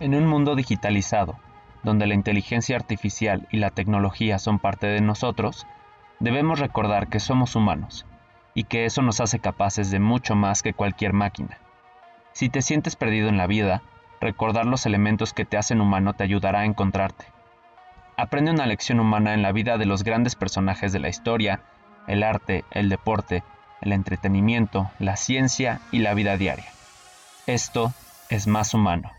En un mundo digitalizado, donde la inteligencia artificial y la tecnología son parte de nosotros, debemos recordar que somos humanos y que eso nos hace capaces de mucho más que cualquier máquina. Si te sientes perdido en la vida, recordar los elementos que te hacen humano te ayudará a encontrarte. Aprende una lección humana en la vida de los grandes personajes de la historia, el arte, el deporte, el entretenimiento, la ciencia y la vida diaria. Esto es más humano.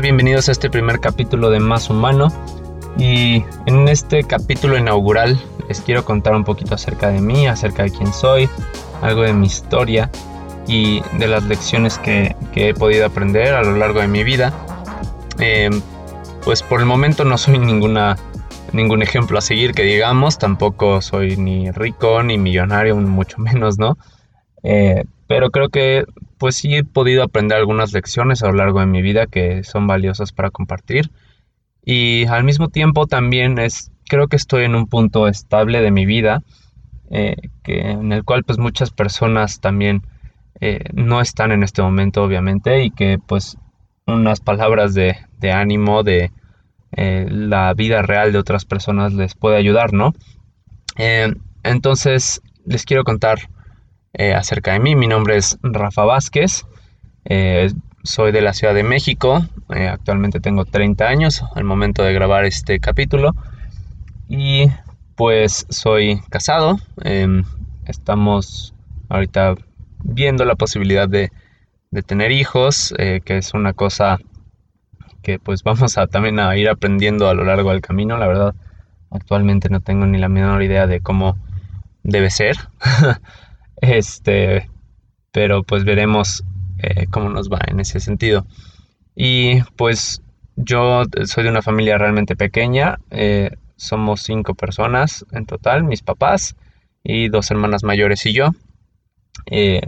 Bienvenidos a este primer capítulo de Más Humano. Y en este capítulo inaugural les quiero contar un poquito acerca de mí, acerca de quién soy, algo de mi historia y de las lecciones que, he podido aprender a lo largo de mi vida. Em, pues por el momento no soy ninguna, ningún ejemplo a seguir que digamos, tampoco soy ni rico ni millonario, mucho menos, ¿no? Eh, pero creo que pues sí he podido aprender algunas lecciones a lo largo de mi vida que son valiosas para compartir. Y al mismo tiempo también es, creo que estoy en un punto estable de mi vida, eh, que, en el cual pues muchas personas también eh, no están en este momento obviamente y que pues unas palabras de, ánimo de eh, la vida real de otras personas les puede ayudar, ¿no? entonces les quiero contar eh, acerca de mí. Mi nombre es Rafa Vázquez, eh, soy de la Ciudad de México, eh, actualmente tengo 30 años al momento de grabar este capítulo y pues soy casado, em, estamos ahorita viendo la posibilidad de, de tener hijos, que es una cosa que pues vamos a también a ir aprendiendo a lo largo del camino, la verdad actualmente no tengo ni la menor idea de cómo debe ser. Este, pero pues veremos eh, cómo nos va en ese sentido. Y pues yo soy de una familia realmente pequeña, eh, somos cinco personas en total, mis papás y dos hermanas mayores y yo. Eh,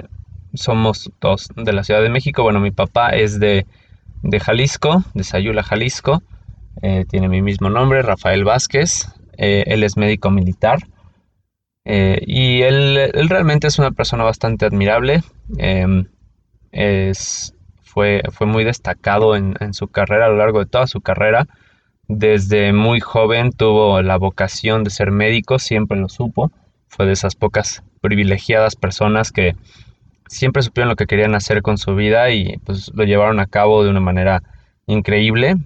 somos dos de la Ciudad de México, bueno, mi papá es de, de Jalisco, de Sayula, Jalisco, tiene mi mismo nombre, Rafael Vázquez, él es médico militar eh, y él, realmente es una persona bastante admirable. Em, es, fue, fue muy destacado en, su carrera, a lo largo de toda su carrera. Desde muy joven tuvo la vocación de ser médico, siempre lo supo. Fue de esas pocas privilegiadas personas que siempre supieron lo que querían hacer con su vida y pues lo llevaron a cabo de una manera increíble.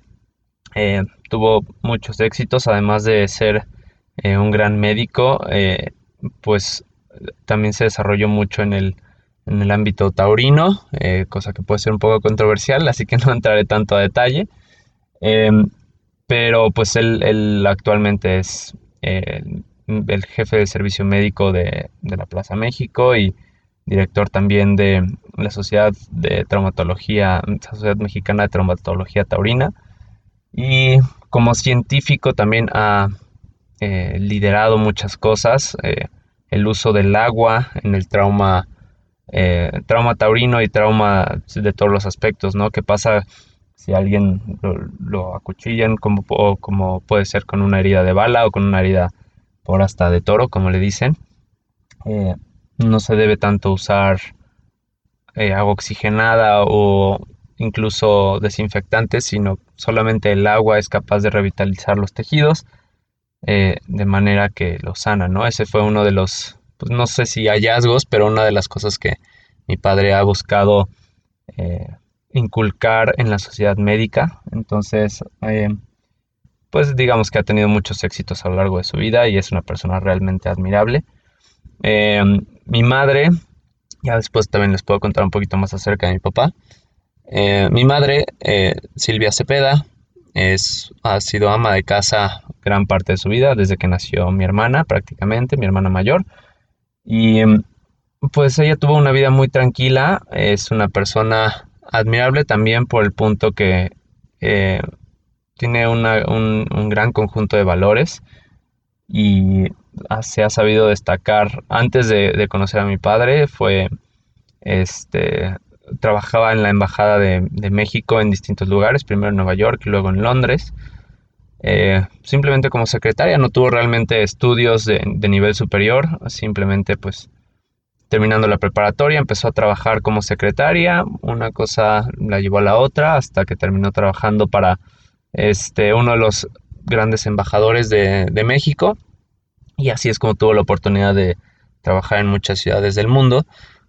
Eh, tuvo muchos éxitos, además de ser eh, un gran médico pues también se desarrolló mucho en el, en el ámbito taurino, eh, cosa que puede ser un poco controversial, así que no entraré tanto a detalle. Em, pero pues él, actualmente es eh, el jefe de servicio médico de, la Plaza México y director también de la Sociedad de Traumatología, Sociedad Mexicana de Traumatología Taurina. Y como científico también ha eh, liderado muchas cosas, eh, el uso del agua en el trauma, eh, trauma taurino y trauma de todos los aspectos, ¿no? ¿Qué pasa si alguien lo, acuchillan, como, como puede ser con una herida de bala o con una herida por hasta de toro, como le dicen? no se debe tanto usar agua oxigenada o incluso desinfectantes, sino solamente el agua es capaz de revitalizar los tejidos eh, de manera que lo sana, ¿no? Ese fue uno de los, pues no sé si hallazgos, pero una de las cosas que mi padre ha buscado eh, inculcar en la sociedad médica. Entonces, eh, pues digamos que ha tenido muchos éxitos a lo largo de su vida y es una persona realmente admirable. mi madre, ya después también les puedo contar un poquito más acerca de mi papá. mi madre, Silvia Cepeda, es, ha sido ama de casa gran parte de su vida, desde que nació mi hermana prácticamente, mi hermana mayor. Y em, pues ella tuvo una vida muy tranquila, es una persona admirable también por el punto que eh, tiene un, gran conjunto de valores y se ha sabido destacar. Antes de, conocer a mi padre fue este trabajaba en la Embajada de, México en distintos lugares, primero en Nueva York y luego en Londres. Eh, simplemente como secretaria, no tuvo realmente estudios de, nivel superior, simplemente pues terminando la preparatoria empezó a trabajar como secretaria, una cosa la llevó a la otra hasta que terminó trabajando para este, uno de los grandes embajadores de, de México y así es como tuvo la oportunidad de trabajar en muchas ciudades del mundo.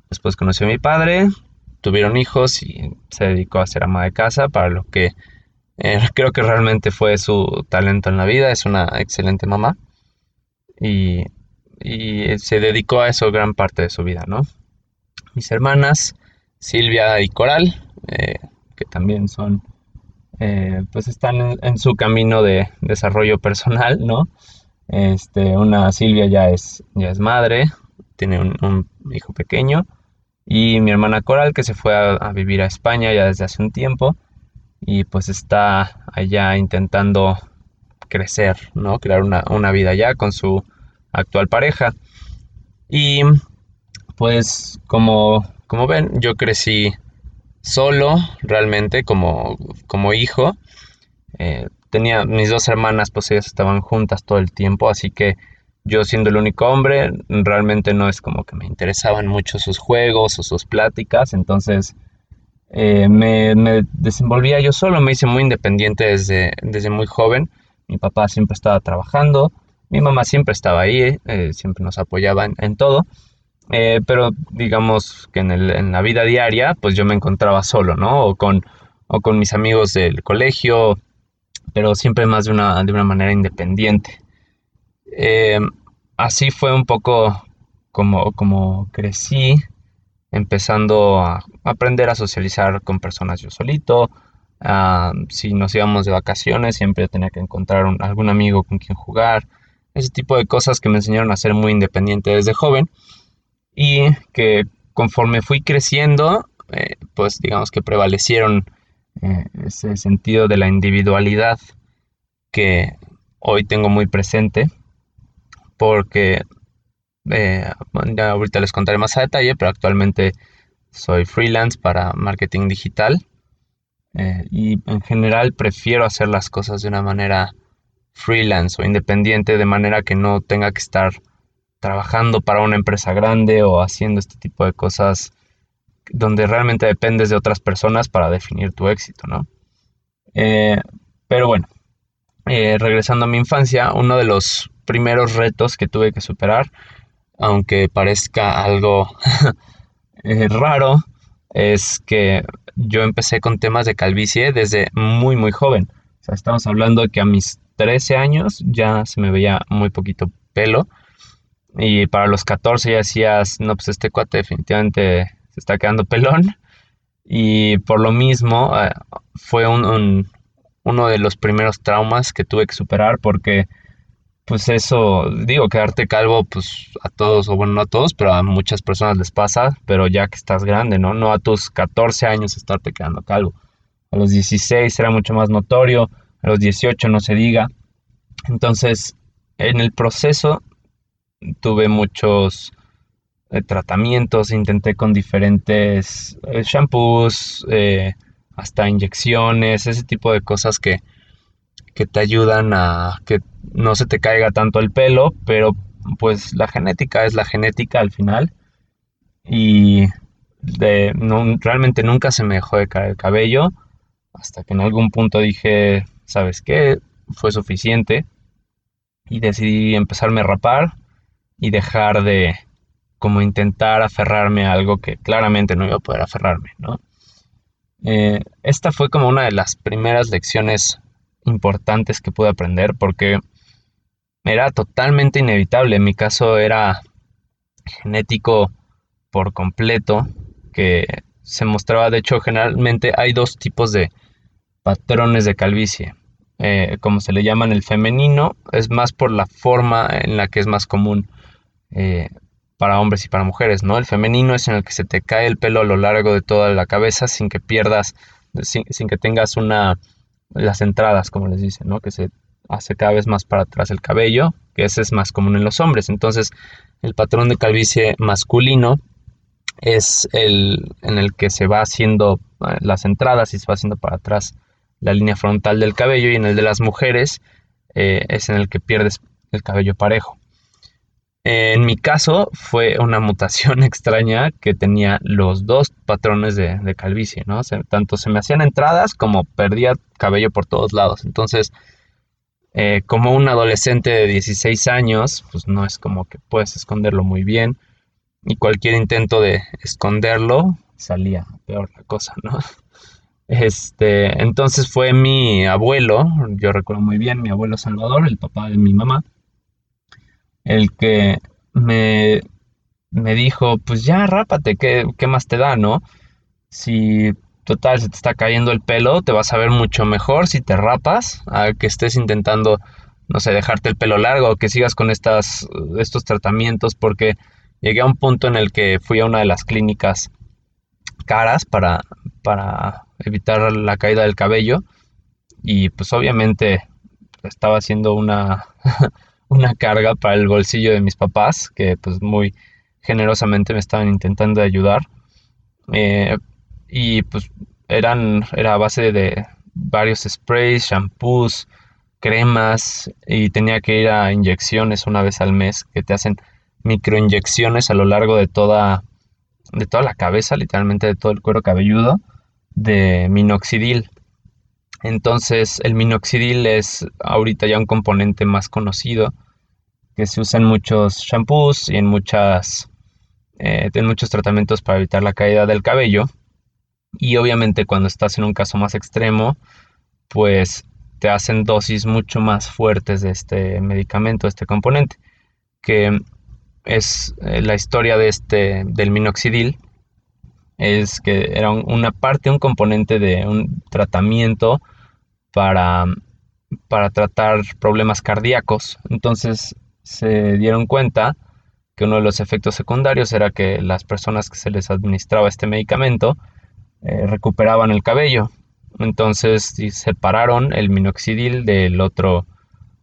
Después conoció a mi padre, tuvieron hijos y se dedicó a ser ama de casa, para lo que eh, creo que realmente fue su talento en la vida. Es una excelente mamá y, se dedicó a eso gran parte de su vida, ¿no? Mis hermanas, Silvia y Coral, eh, que también son, eh, pues están en, su camino de desarrollo personal, ¿no? Este, una Silvia ya es, ya es madre, tiene un hijo pequeño y mi hermana Coral que se fue a, vivir a España ya desde hace un tiempo y pues está allá intentando crecer, ¿no? Crear una, vida allá con su actual pareja. Y pues como, como ven, yo crecí solo realmente como, como hijo. Eh, tenía mis dos hermanas, pues ellas estaban juntas todo el tiempo, así que yo siendo el único hombre, realmente no es como que me interesaban mucho sus juegos o sus pláticas, entonces eh, me, desenvolvía yo solo, me hice muy independiente desde, desde muy joven. Mi papá siempre estaba trabajando, mi mamá siempre estaba ahí, eh, siempre nos apoyaba en, todo, eh, pero digamos que en, el, en, la vida diaria, pues yo me encontraba solo, ¿no? O con, o con mis amigos del colegio, pero siempre más de una, de una manera independiente. Eh, así fue un poco como, como crecí, empezando a aprender a socializar con personas yo solito. Ah, si nos íbamos de vacaciones, siempre tenía que encontrar algún amigo con quien jugar. Ese tipo de cosas que me enseñaron a ser muy independiente desde joven y que conforme fui creciendo, eh, pues digamos que prevalecieron eh, ese sentido de la individualidad que hoy tengo muy presente porque eh, ya ahorita les contaré más a detalle, pero actualmente soy freelance para marketing digital eh, y en general prefiero hacer las cosas de una manera freelance o independiente, de manera que no tenga que estar trabajando para una empresa grande o haciendo este tipo de cosas donde realmente dependes de otras personas para definir tu éxito, ¿no? Eh, pero bueno, regresando a mi infancia, uno de los primeros retos que tuve que superar, aunque parezca algo eh, raro, es que yo empecé con temas de calvicie desde muy muy joven. O sea, estamos hablando de que a mis 13 años ya se me veía muy poquito pelo. Y para los 14 ya decías, no, pues este cuate definitivamente se está quedando pelón. Y por lo mismo eh, fue uno de los primeros traumas que tuve que superar porque pues eso, digo, quedarte calvo, pues a todos, o bueno, no a todos, pero a muchas personas les pasa, pero ya que estás grande, ¿no? No a tus 14 años estarte quedando calvo. A los 16 era mucho más notorio, a los 18 no se diga. Entonces, en el proceso tuve muchos eh, tratamientos, intenté con diferentes eh, shampoos, eh, hasta inyecciones, ese tipo de cosas que, que te ayudan a que no se te caiga tanto el pelo, pero pues la genética es la genética al final. Y de, no, realmente nunca se me dejó de caer el cabello, hasta que en algún punto dije, ¿sabes qué? Fue suficiente. Y decidí empezarme a rapar y dejar de como intentar aferrarme a algo que claramente no iba a poder aferrarme, ¿no? Eh, esta fue como una de las primeras lecciones importantes que pude aprender porque era totalmente inevitable. En mi caso era genético por completo, que se mostraba, de hecho, generalmente hay dos tipos de patrones de calvicie. Eh, como se le llaman el femenino, es más por la forma en la que es más común eh, para hombres y para mujeres, ¿no? El femenino es en el que se te cae el pelo a lo largo de toda la cabeza sin que pierdas, sin que tengas una las entradas, como les dicen, ¿no? Que se hace cada vez más para atrás el cabello, que ese es más común en los hombres. Entonces, el patrón de calvicie masculino es el en el que se va haciendo eh, las entradas y se va haciendo para atrás la línea frontal del cabello y en el de las mujeres eh, es en el que pierdes el cabello parejo. En mi caso fue una mutación extraña que tenía los dos patrones de, calvicie, ¿no? tanto se me hacían entradas como perdía cabello por todos lados. Entonces, eh, como un adolescente de 16 años, pues no es como que puedes esconderlo muy bien. Y cualquier intento de esconderlo salía peor la cosa, ¿no? Este, entonces fue mi abuelo, yo recuerdo muy bien, mi abuelo Salvador, el papá de mi mamá, el que me, me dijo, pues ya rápate, ¿qué, ¿qué, más te da, no? Si total se te está cayendo el pelo, te vas a ver mucho mejor si te rapas, a que estés intentando, no sé, dejarte el pelo largo o que sigas con estas, estos tratamientos, porque llegué a un punto en el que fui a una de las clínicas caras para, para evitar la caída del cabello y pues obviamente estaba haciendo una, una carga para el bolsillo de mis papás que pues muy generosamente me estaban intentando ayudar eh, y pues eran era a base de varios sprays, shampoos, cremas y tenía que ir a inyecciones una vez al mes que te hacen microinyecciones a lo largo de toda de toda la cabeza, literalmente de todo el cuero cabelludo de minoxidil. Entonces el minoxidil es ahorita ya un componente más conocido que se usa en muchos shampoos y en, muchas, eh, en muchos tratamientos para evitar la caída del cabello. Y obviamente cuando estás en un caso más extremo, pues te hacen dosis mucho más fuertes de este medicamento, este componente, que es eh, la historia de este, del minoxidil es que era una parte, un componente de un tratamiento para, para tratar problemas cardíacos. Entonces se dieron cuenta que uno de los efectos secundarios era que las personas que se les administraba este medicamento eh, recuperaban el cabello. Entonces separaron el minoxidil del otro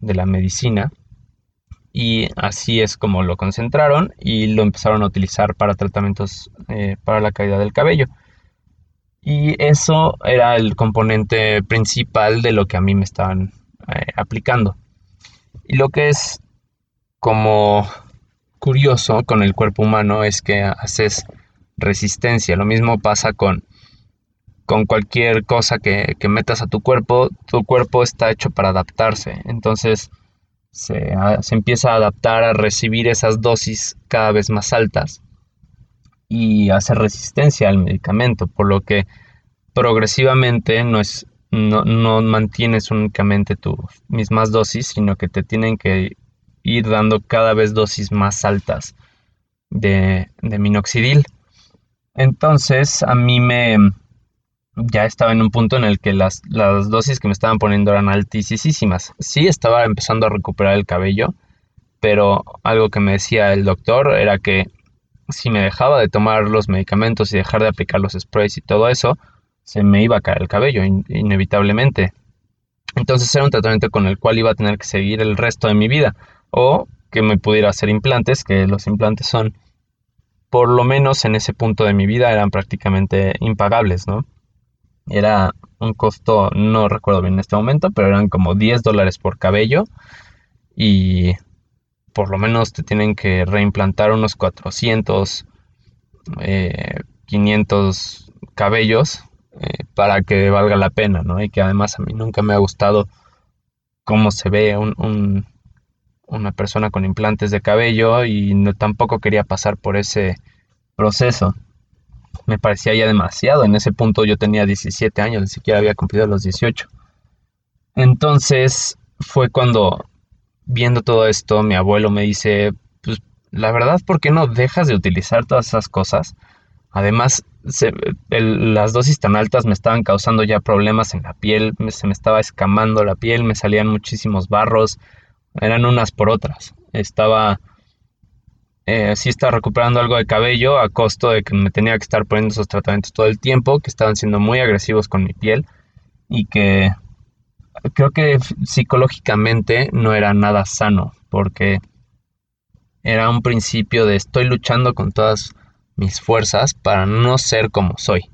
de la medicina y así es como lo concentraron y lo empezaron a utilizar para tratamientos eh, para la caída del cabello. Y eso era el componente principal de lo que a mí me estaban eh, aplicando. Y lo que es como curioso con el cuerpo humano es que haces resistencia. Lo mismo pasa con, con cualquier cosa que, que metas a tu cuerpo. Tu cuerpo está hecho para adaptarse. Entonces, se, empieza a adaptar a recibir esas dosis cada vez más altas y hace resistencia al medicamento, por lo que progresivamente no, es, no, no mantienes únicamente tus mismas dosis, sino que te tienen que ir dando cada vez dosis más altas de, de minoxidil. Entonces a mí me, ya estaba en un punto en el que las, dosis que me estaban poniendo eran altísimas. Sí estaba empezando a recuperar el cabello, pero algo que me decía el doctor era que si me dejaba de tomar los medicamentos y dejar de aplicar los sprays y todo eso, se me iba a caer el cabello inevitablemente. Entonces era un tratamiento con el cual iba a tener que seguir el resto de mi vida o que me pudiera hacer implantes, que los implantes son, por lo menos en ese punto de mi vida, eran prácticamente impagables, ¿no? Era un costo, no recuerdo bien en este momento, pero eran como 10 dólares por cabello y por lo menos te tienen que reimplantar unos 400, 500 eh, cabellos eh, para que valga la pena, ¿no? Y que además a mí nunca me ha gustado cómo se ve una persona con implantes de cabello y no, tampoco quería pasar por ese proceso me parecía ya demasiado. En ese punto yo tenía 17 años, ni siquiera había cumplido los 18. Entonces fue cuando, viendo todo esto, mi abuelo me dice, pues la verdad, ¿por qué no dejas de utilizar todas esas cosas? Además, las dosis tan altas me estaban causando ya problemas en la piel, se me estaba escamando la piel, me salían muchísimos barros, eran unas por otras. Estaba eh, sí estaba recuperando algo de cabello a costo de que me tenía que estar poniendo esos tratamientos todo el tiempo, que estaban siendo muy agresivos con mi piel y que creo que psicológicamente no era nada sano, porque era un principio de estoy luchando con todas mis fuerzas para no ser como soy.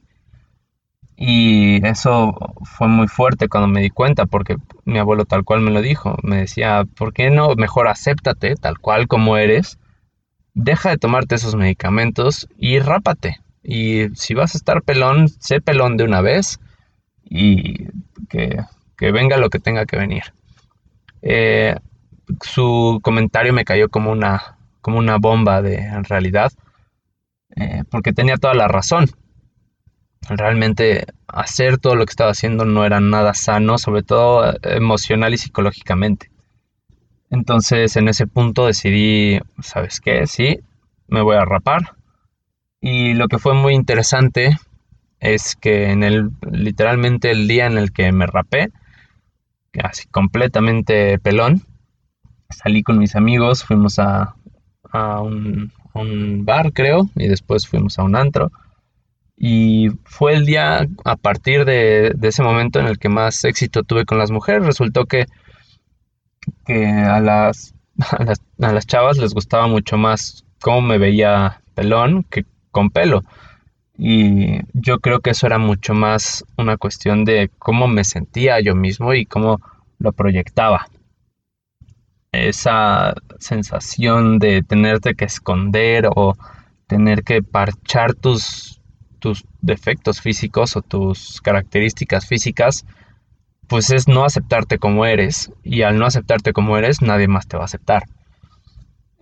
Y eso fue muy fuerte cuando me di cuenta, porque mi abuelo tal cual me lo dijo. Me decía, ¿por qué no? Mejor acéptate tal cual como eres. Deja de tomarte esos medicamentos y rápate. Y si vas a estar pelón, sé pelón de una vez y que, venga lo que tenga que venir. Eh, su comentario me cayó como una, como una bomba de en realidad, eh, porque tenía toda la razón realmente hacer todo lo que estaba haciendo no era nada sano, sobre todo eh, emocional y psicológicamente. Entonces en ese punto decidí, ¿sabes qué? Sí, me voy a rapar. Y lo que fue muy interesante es que en el literalmente el día en el que me rapé, así completamente pelón, salí con mis amigos, fuimos a, un, a un bar creo, y después fuimos a un antro y fue el día a partir de, ese momento en el que más éxito tuve con las mujeres. Resultó que, que a, las, a, las, chavas les gustaba mucho más cómo me veía pelón que con pelo. Y yo creo que eso era mucho más una cuestión de cómo me sentía yo mismo y cómo lo proyectaba. Esa sensación de tenerte que esconder o tener que parchar tus tus defectos físicos o tus características físicas, pues es no aceptarte como eres. Y al no aceptarte como eres, nadie más te va a aceptar.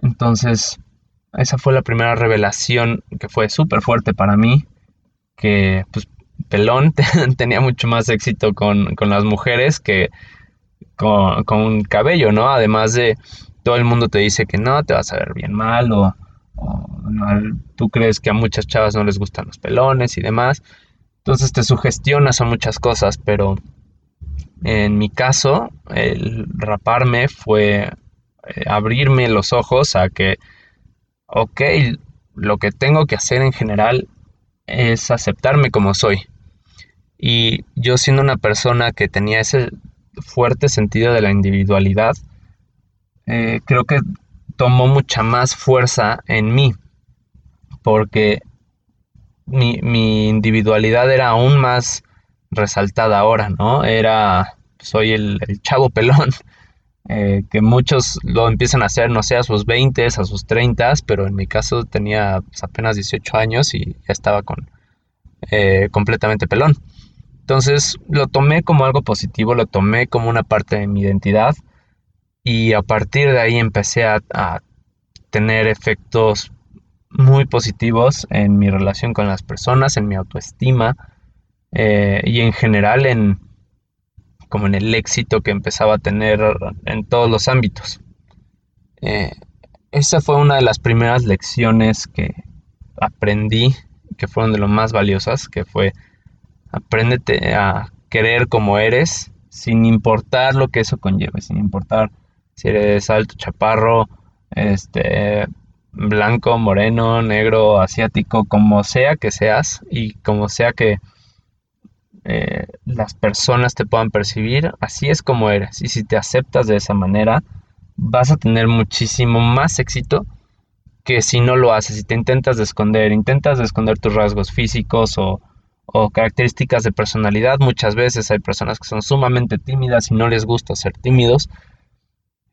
Entonces, esa fue la primera revelación que fue súper fuerte para mí, que pues pelón tenía mucho más éxito con, las mujeres que con, con cabello, ¿no? Además de todo el mundo te dice que no, te vas a ver bien mal o tú crees que a muchas chavas no les gustan los pelones y demás. Entonces te sugestionas a muchas cosas, pero en mi caso, el raparme fue eh, abrirme los ojos a que, ok, lo que tengo que hacer en general es aceptarme como soy. Y yo siendo una persona que tenía ese fuerte sentido de la individualidad, eh, creo que tomó mucha más fuerza en mí, porque mi, individualidad era aún más resaltada ahora, ¿no? Era, soy el, chavo pelón, eh, que muchos lo empiezan a hacer, no sé, a sus 20, a sus 30, pero en mi caso tenía pues, apenas 18 años y ya estaba con eh, completamente pelón. Entonces lo tomé como algo positivo, lo tomé como una parte de mi identidad y a partir de ahí empecé a, tener efectos muy positivos en mi relación con las personas, en mi autoestima eh, y en general en como en el éxito que empezaba a tener en todos los ámbitos. Eh, esa fue una de las primeras lecciones que aprendí, que fueron de lo más valiosas, que fue apréndete a querer como eres, sin importar lo que eso conlleve, sin importar si eres alto, chaparro, este, blanco, moreno, negro, asiático, como sea que seas y como sea que eh, las personas te puedan percibir, así es como eres. Y si te aceptas de esa manera, vas a tener muchísimo más éxito que si no lo haces, si te intentas de esconder, intentas de esconder tus rasgos físicos o, o características de personalidad. Muchas veces hay personas que son sumamente tímidas y no les gusta ser tímidos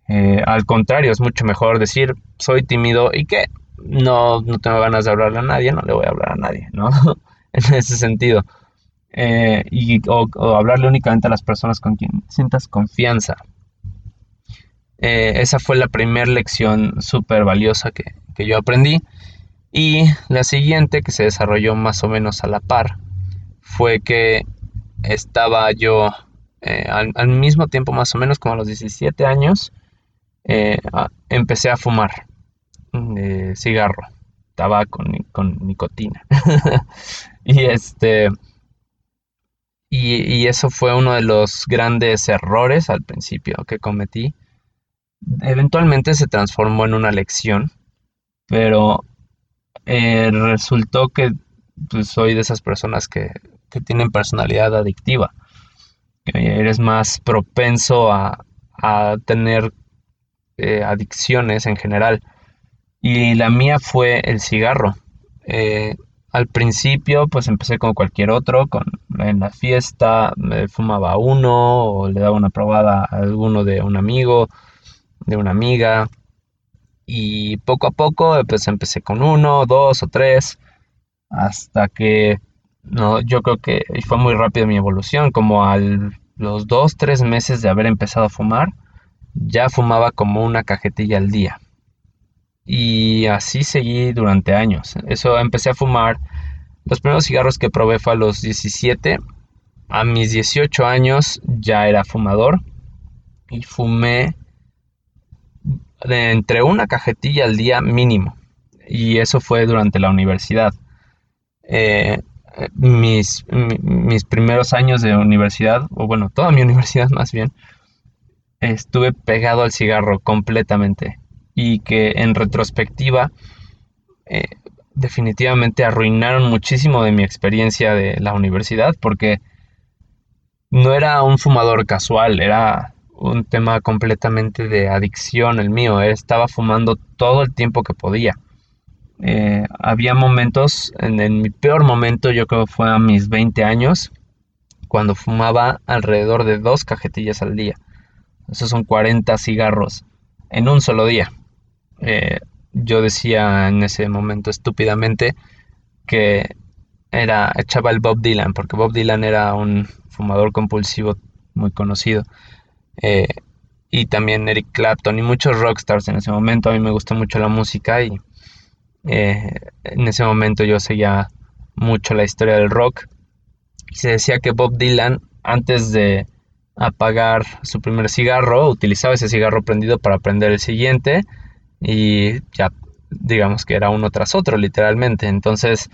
eh, al contrario, es mucho mejor decir, soy tímido y que no, no tengo ganas de hablarle a nadie, no le voy a hablar a nadie, ¿no? en ese sentido. Eh, y, o, hablarle únicamente a las personas con quien sientas confianza. Eh, esa fue la primera lección súper valiosa que, yo aprendí. Y la siguiente, que se desarrolló más o menos a la par, fue que estaba yo al, al, mismo tiempo, más o menos como a los 17 años, eh, empecé a fumar eh, cigarro, tabaco con nicotina. y este... Y, eso fue uno de los grandes errores al principio que cometí. Eventualmente se transformó en una lección, pero eh, resultó que pues, soy de esas personas que, que tienen personalidad adictiva. eres más propenso a, a tener eh, adicciones en general. Y la mía fue el cigarro. Eh, al principio, pues empecé como cualquier otro, con, en la fiesta me fumaba uno o le daba una probada a alguno de un amigo, de una amiga. Y poco a poco pues empecé con uno, dos o tres, hasta que no, yo creo que fue muy rápido mi evolución, como a los dos, tres meses de haber empezado a fumar, ya fumaba como una cajetilla al día. Y así seguí durante años. Eso empecé a fumar. Los primeros cigarros que probé fue a los 17. A mis 18 años ya era fumador. Y fumé de entre una cajetilla al día mínimo. Y eso fue durante la universidad. Eh, mis, mis primeros años de universidad, o bueno, toda mi universidad más bien, estuve pegado al cigarro completamente y que en retrospectiva eh, definitivamente arruinaron muchísimo de mi experiencia de la universidad porque no era un fumador casual, era un tema completamente de adicción el mío, estaba fumando todo el tiempo que podía. Eh, había momentos, en, en, mi peor momento yo creo que fue a mis 20 años, cuando fumaba alrededor de dos cajetillas al día. Esos son 40 cigarros en un solo día. Eh, yo decía en ese momento estúpidamente que era echaba el Bob Dylan, porque Bob Dylan era un fumador compulsivo muy conocido. Eh, y también Eric Clapton y muchos rockstars en ese momento. A mí me gustó mucho la música y eh, en ese momento yo seguía mucho la historia del rock. Y se decía que Bob Dylan, antes de apagar su primer cigarro, utilizaba ese cigarro prendido para prender el siguiente y ya digamos que era uno tras otro literalmente. Entonces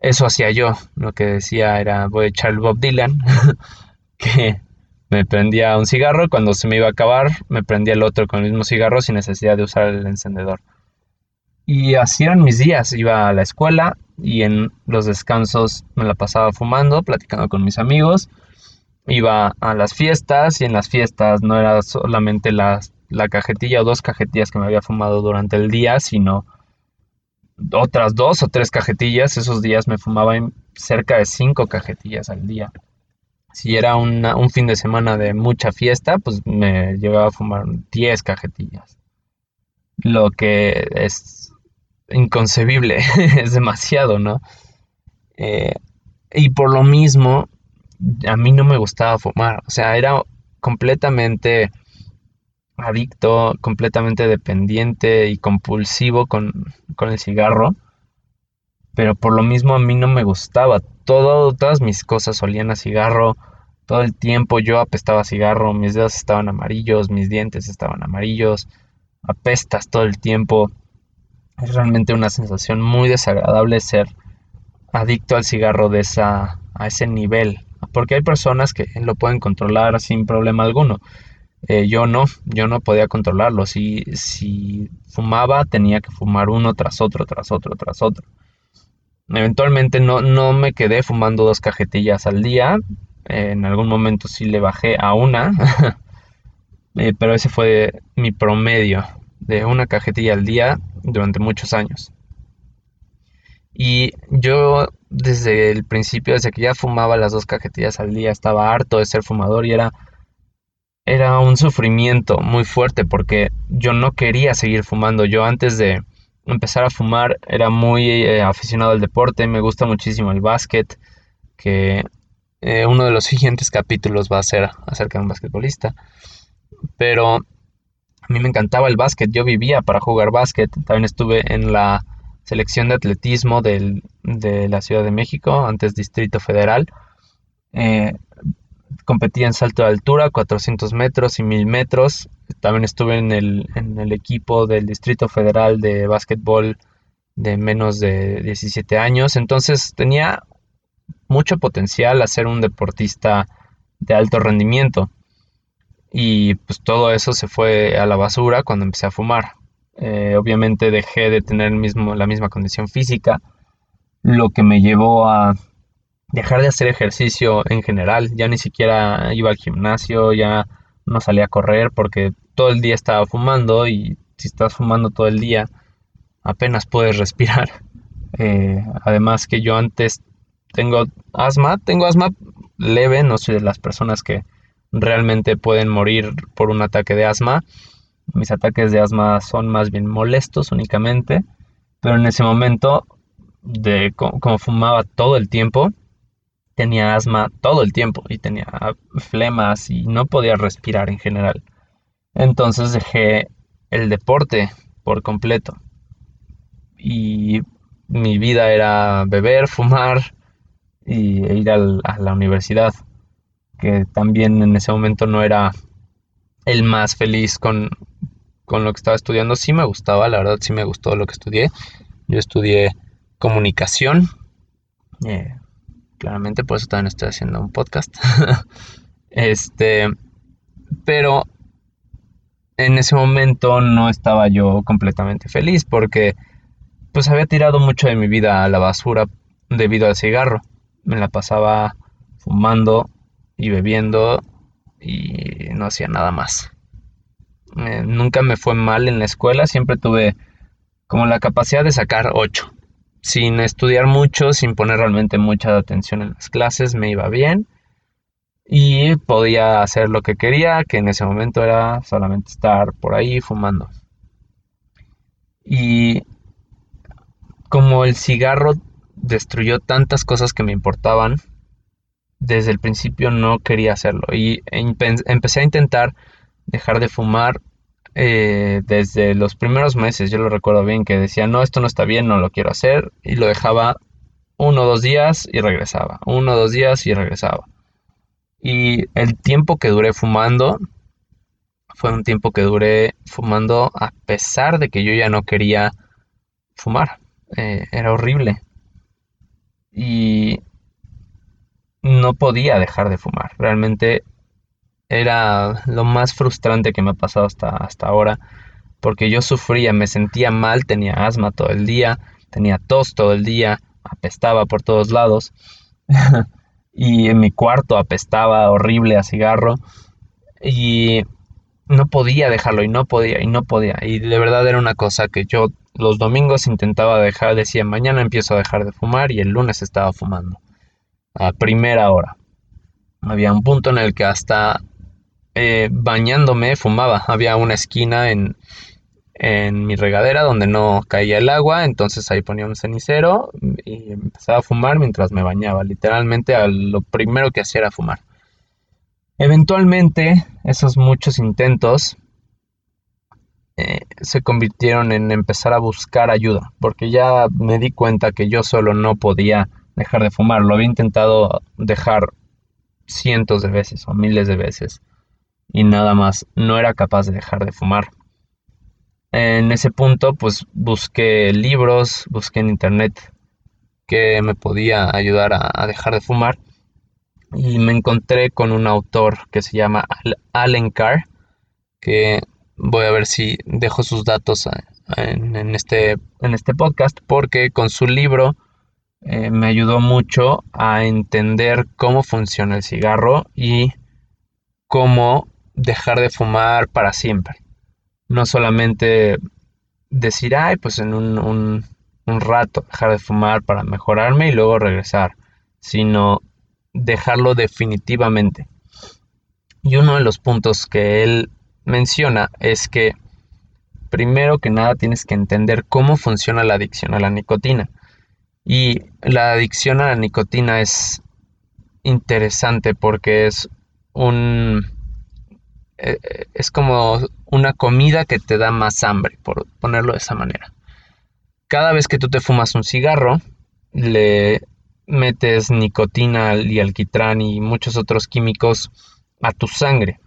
eso hacía yo. Lo que decía era voy a echar Bob Dylan, que me prendía un cigarro, cuando se me iba a acabar me prendía el otro con el mismo cigarro sin necesidad de usar el encendedor. Y así eran mis días, iba a la escuela y en los descansos me la pasaba fumando, platicando con mis amigos, iba a las fiestas y en las fiestas no era solamente las la cajetilla o dos cajetillas que me había fumado durante el día, sino otras dos o tres cajetillas. Esos días me fumaba cerca de cinco cajetillas al día. Si era un fin de semana de mucha fiesta, pues me llevaba a fumar 10 cajetillas. Lo que es inconcebible, es demasiado, ¿no? Eh, y por lo mismo, a mí no me gustaba fumar. O sea, era completamente adicto, completamente dependiente y compulsivo con, el cigarro. Pero por lo mismo a mí no me gustaba. Todas mis cosas olían a cigarro. Todo el tiempo yo apestaba a cigarro. Mis dedos estaban amarillos, mis dientes estaban amarillos. Apestas todo el tiempo. Es realmente una sensación muy desagradable ser adicto al cigarro de esa, a ese nivel. Porque hay personas que lo pueden controlar sin problema alguno. Eh, yo no, yo no podía controlarlo. Si, si fumaba, tenía que fumar uno tras otro, tras otro, tras otro. Eventualmente no, no me quedé fumando dos cajetillas al día. en algún momento sí le bajé a una. Eh, pero ese fue mi promedio de una cajetilla al día durante muchos años. Y yo desde el principio, desde que ya fumaba las dos cajetillas al día, estaba harto de ser fumador y era era un sufrimiento muy fuerte porque yo no quería seguir fumando. Yo antes de empezar a fumar era muy eh, aficionado al deporte, me gusta muchísimo el básquet, que eh, uno de los siguientes capítulos va a ser acerca de un basquetbolista. Pero a mí me encantaba el básquet, yo vivía para jugar básquet, también estuve en la selección de atletismo de la Ciudad de México, antes Distrito Federal. Eh, competía en salto de altura, 400 metros y 1000 metros. También estuve en el, en el equipo del Distrito Federal de básquetbol de menos de 17 años. Entonces tenía mucho potencial a ser un deportista de alto rendimiento. Y pues todo eso se fue a la basura cuando empecé a fumar. Eh, obviamente dejé de tener mismo, la misma condición física, lo que me llevó a dejar de hacer ejercicio en general. Ya ni siquiera iba al gimnasio, ya no salía a correr porque todo el día estaba fumando y si estás fumando todo el día apenas puedes respirar. Eh, además que yo antes tengo asma, tengo asma leve, no soy de las personas que realmente pueden morir por un ataque de asma. Mis ataques de asma son más bien molestos únicamente, pero en ese momento, de como fumaba todo el tiempo, tenía asma todo el tiempo y tenía flemas y no podía respirar en general. Entonces dejé el deporte por completo. Y mi vida era beber, fumar y ir a la universidad, que también en ese momento no era el más feliz con, lo que estaba estudiando. Sí me gustaba, la verdad sí me gustó lo que estudié. Yo estudié comunicación. Eh, claramente por eso también estoy haciendo un podcast. este, pero en ese momento no estaba yo completamente feliz porque pues había tirado mucho de mi vida a la basura debido al cigarro. Me la pasaba fumando y bebiendo y no hacía nada más. Eh, nunca me fue mal en la escuela, siempre tuve como la capacidad de sacar 8 sin estudiar mucho, sin poner realmente mucha atención en las clases, me iba bien y podía hacer lo que quería, que en ese momento era solamente estar por ahí fumando. Y como el cigarro destruyó tantas cosas que me importaban, desde el principio no quería hacerlo y empecé a intentar dejar de fumar eh, desde los primeros meses, yo lo recuerdo bien, que decía, no, esto no está bien, no lo quiero hacer, y lo dejaba uno o dos días y regresaba, uno o dos días y regresaba. Y el tiempo que duré fumando fue un tiempo que duré fumando a pesar de que yo ya no quería fumar. Eh, era horrible. Y no podía dejar de fumar. Realmente era lo más frustrante que me ha pasado hasta, hasta ahora, porque yo sufría, me sentía mal, tenía asma todo el día, tenía tos todo el día, apestaba por todos lados, y en mi cuarto apestaba horrible a cigarro, y no podía dejarlo, y no podía, y no podía, y de verdad era una cosa que yo los domingos intentaba dejar, decía, mañana empiezo a dejar de fumar, y el lunes estaba fumando, a primera hora. Había un punto en el que hasta eh, bañándome fumaba. Había una esquina en, en mi regadera donde no caía el agua, entonces ahí ponía un cenicero y empezaba a fumar mientras me bañaba. Literalmente lo primero que hacía era fumar. Eventualmente esos muchos intentos eh, se convirtieron en empezar a buscar ayuda, porque ya me di cuenta que yo solo no podía dejar de fumar. Lo había intentado dejar cientos de veces o miles de veces y nada más, no era capaz de dejar de fumar. En ese punto pues busqué libros, busqué en internet que me podía ayudar a, dejar de fumar y me encontré con un autor que se llama Allen Carr, que voy a ver si dejo sus datos en, este, en este podcast, porque con su libro eh, me ayudó mucho a entender cómo funciona el cigarro y cómo dejar de fumar para siempre. No solamente decir, ay, pues en un, un, rato dejar de fumar para mejorarme y luego regresar, sino dejarlo definitivamente. Y uno de los puntos que él menciona es que primero que nada tienes que entender cómo funciona la adicción a la nicotina. Y la adicción a la nicotina es interesante porque es un eh, es como una comida que te da más hambre, por ponerlo de esa manera. Cada vez que tú te fumas un cigarro, le metes nicotina y alquitrán y muchos otros químicos a tu sangre.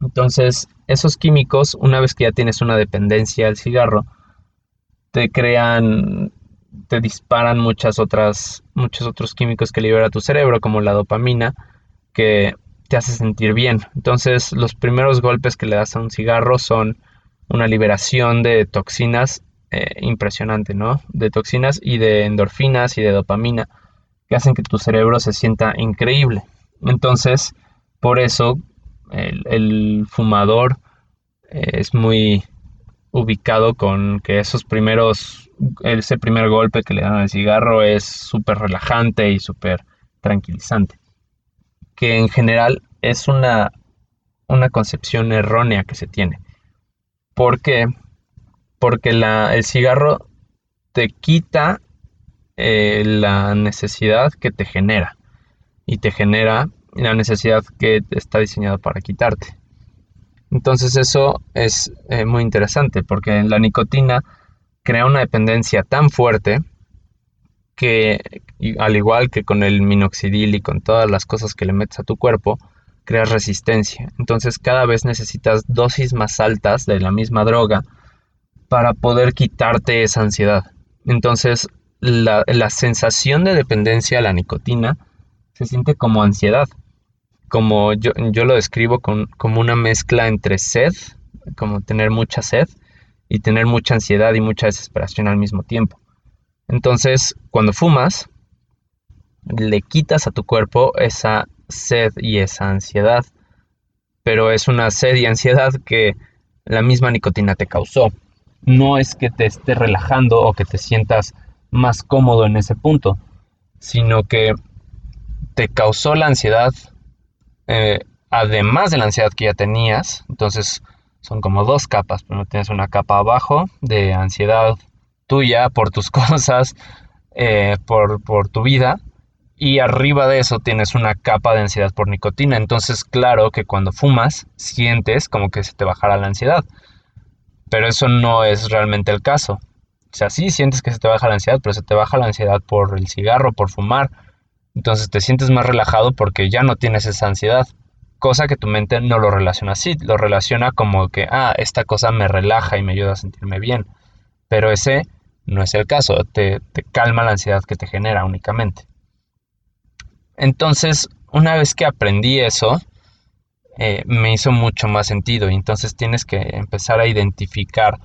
Entonces, esos químicos, una vez que ya tienes una dependencia al cigarro, te crean, te disparan muchas otras, muchos otros químicos que libera tu cerebro, como la dopamina, que te hace sentir bien. Entonces los primeros golpes que le das a un cigarro son una liberación de toxinas eh, impresionante, ¿no? De toxinas y de endorfinas y de dopamina que hacen que tu cerebro se sienta increíble. Entonces, por eso el, fumador eh, es muy ubicado con que esos primeros ese primer golpe que le dan al cigarro es súper relajante y súper tranquilizante. Que en general es una, una concepción errónea que se tiene. ¿Por qué? Porque el cigarro te quita eh, la necesidad que te genera y te genera la necesidad que está diseñado para quitarte. Entonces eso es eh, muy interesante porque la nicotina crea una dependencia tan fuerte que al igual que con el minoxidil y con todas las cosas que le metes a tu cuerpo, creas resistencia. Entonces cada vez necesitas dosis más altas de la misma droga para poder quitarte esa ansiedad. Entonces la, sensación de dependencia a la nicotina se siente como ansiedad como yo, lo describo como una mezcla entre sed, como tener mucha sed, y tener mucha ansiedad y mucha desesperación al mismo tiempo. Entonces, cuando fumas, le quitas a tu cuerpo esa sed y esa ansiedad, pero es una sed y ansiedad que la misma nicotina te causó. No es que te esté relajando o que te sientas más cómodo en ese punto, sino que te causó la ansiedad eh, además de la ansiedad que ya tenías, entonces son como dos capas. Primero tienes una capa abajo de ansiedad tuya por tus cosas, eh, por, por tu vida, y arriba de eso tienes una capa de ansiedad por nicotina. Entonces, claro que cuando fumas, sientes como que se te bajará la ansiedad. Pero eso no es realmente el caso. O sea, sí sientes que se te baja la ansiedad, pero se te baja la ansiedad por el cigarro, por fumar, entonces te sientes más relajado porque ya no tienes esa ansiedad. Cosa que tu mente no lo relaciona así, lo relaciona como que, ah, esta cosa me relaja y me ayuda a sentirme bien. Pero ese no es el caso, te, calma la ansiedad que te genera únicamente. Entonces, una vez que aprendí eso, eh, me hizo mucho más sentido. Y entonces tienes que empezar a identificar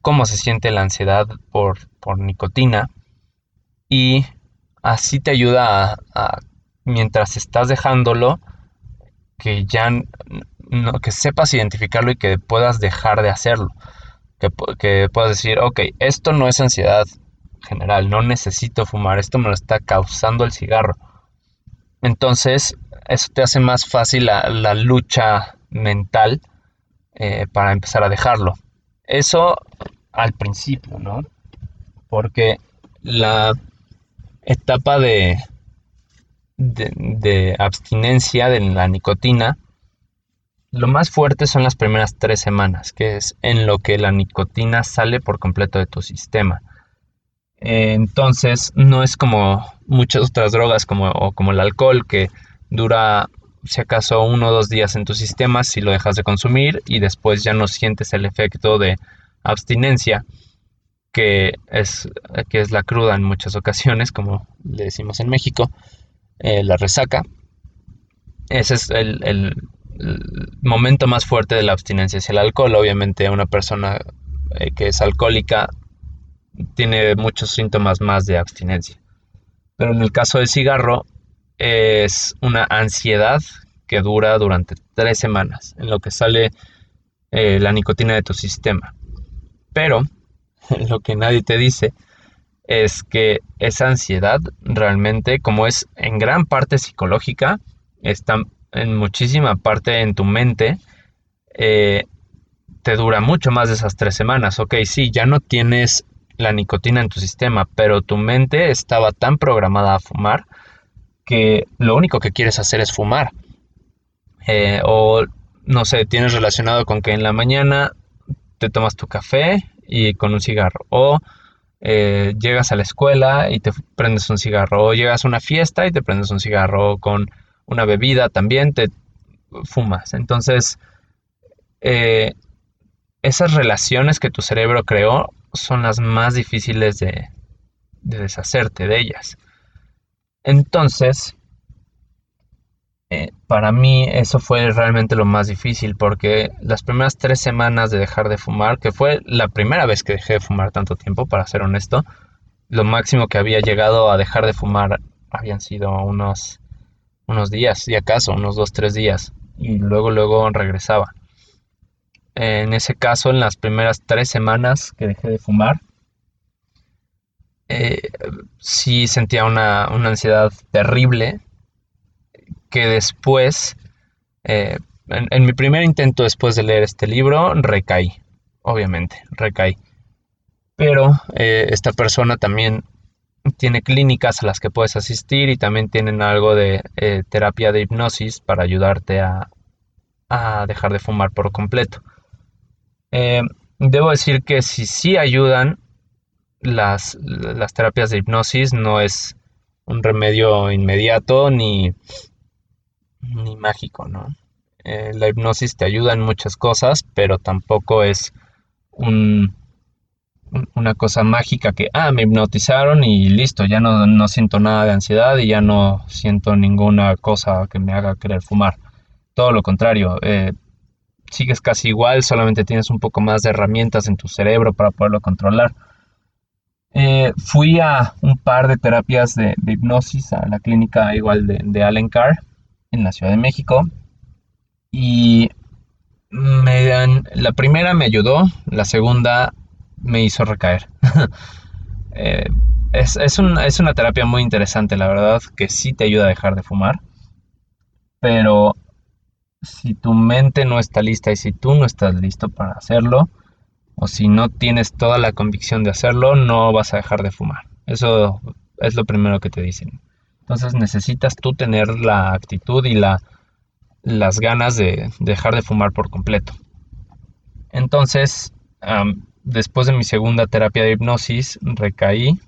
cómo se siente la ansiedad por, por nicotina y así te ayuda a, mientras estás dejándolo, que ya no, que sepas identificarlo y que puedas dejar de hacerlo. Que, que puedas decir, ok, esto no es ansiedad general, no necesito fumar, esto me lo está causando el cigarro. Entonces, eso te hace más fácil la, lucha mental eh, para empezar a dejarlo. Eso al principio, ¿no? Porque la, etapa de, de, abstinencia de la nicotina, lo más fuerte son las primeras tres semanas, que es en lo que la nicotina sale por completo de tu sistema. Entonces, no es como muchas otras drogas como, como el alcohol, que dura si acaso uno o dos días en tu sistema si lo dejas de consumir y después ya no sientes el efecto de abstinencia que es, que es la cruda en muchas ocasiones, como le decimos en México, eh, la resaca. Ese es el, momento más fuerte de la abstinencia hacia el alcohol. Obviamente una persona eh, que es alcohólica tiene muchos síntomas más de abstinencia. Pero en el caso del cigarro es una ansiedad que dura durante tres semanas, en lo que sale eh, la nicotina de tu sistema. Pero lo que nadie te dice es que esa ansiedad realmente, como es en gran parte psicológica, está en muchísima parte en tu mente, eh, te dura mucho más de esas tres semanas. Ok, sí, ya no tienes la nicotina en tu sistema, pero tu mente estaba tan programada a fumar que lo único que quieres hacer es fumar. Eh, o no sé, tienes relacionado con que en la mañana te tomas tu café y con un cigarro. O eh, llegas a la escuela y te prendes un cigarro. O llegas a una fiesta y te prendes un cigarro. con una bebida también te fumas. Entonces, eh, esas relaciones que tu cerebro creó son las más difíciles de, de deshacerte de ellas. Entonces, eh, para mí eso fue realmente lo más difícil porque las primeras tres semanas de dejar de fumar, que fue la primera vez que dejé de fumar tanto tiempo, para ser honesto, lo máximo que había llegado a dejar de fumar habían sido unos, unos días, si acaso, unos dos, tres días, y luego, luego regresaba. En ese caso, en las primeras tres semanas que dejé de fumar, eh, sí sentía una, ansiedad terrible que después, eh, en, mi primer intento después de leer este libro, recaí, obviamente, recaí. Pero eh, esta persona también tiene clínicas a las que puedes asistir y también tienen algo de terapia de hipnosis para ayudarte a, dejar de fumar por completo. debo decir que si sí ayudan, las, terapias de hipnosis no es un remedio inmediato ni, ni mágico, ¿no? Eh, la hipnosis te ayuda en muchas cosas, pero tampoco es un, una cosa mágica que, ah, me hipnotizaron y listo, ya no, siento nada de ansiedad y ya no siento ninguna cosa que me haga querer fumar. Todo lo contrario, eh, sigues casi igual, solamente tienes un poco más de herramientas en tu cerebro para poderlo controlar. Eh, fui a un par de terapias de, hipnosis a la clínica igual de, de, Allen Carr en la Ciudad de México. Y me la primera me ayudó, la segunda me hizo recaer. Eh, es, es, es una terapia muy interesante, la verdad, que sí te ayuda a dejar de fumar. Pero si tu mente no está lista y si tú no estás listo para hacerlo, o si no tienes toda la convicción de hacerlo, no vas a dejar de fumar. Eso es lo primero que te dicen. Entonces necesitas tú tener la actitud y la, las ganas de dejar de fumar por completo. Entonces, después de mi segunda terapia de hipnosis, recaí,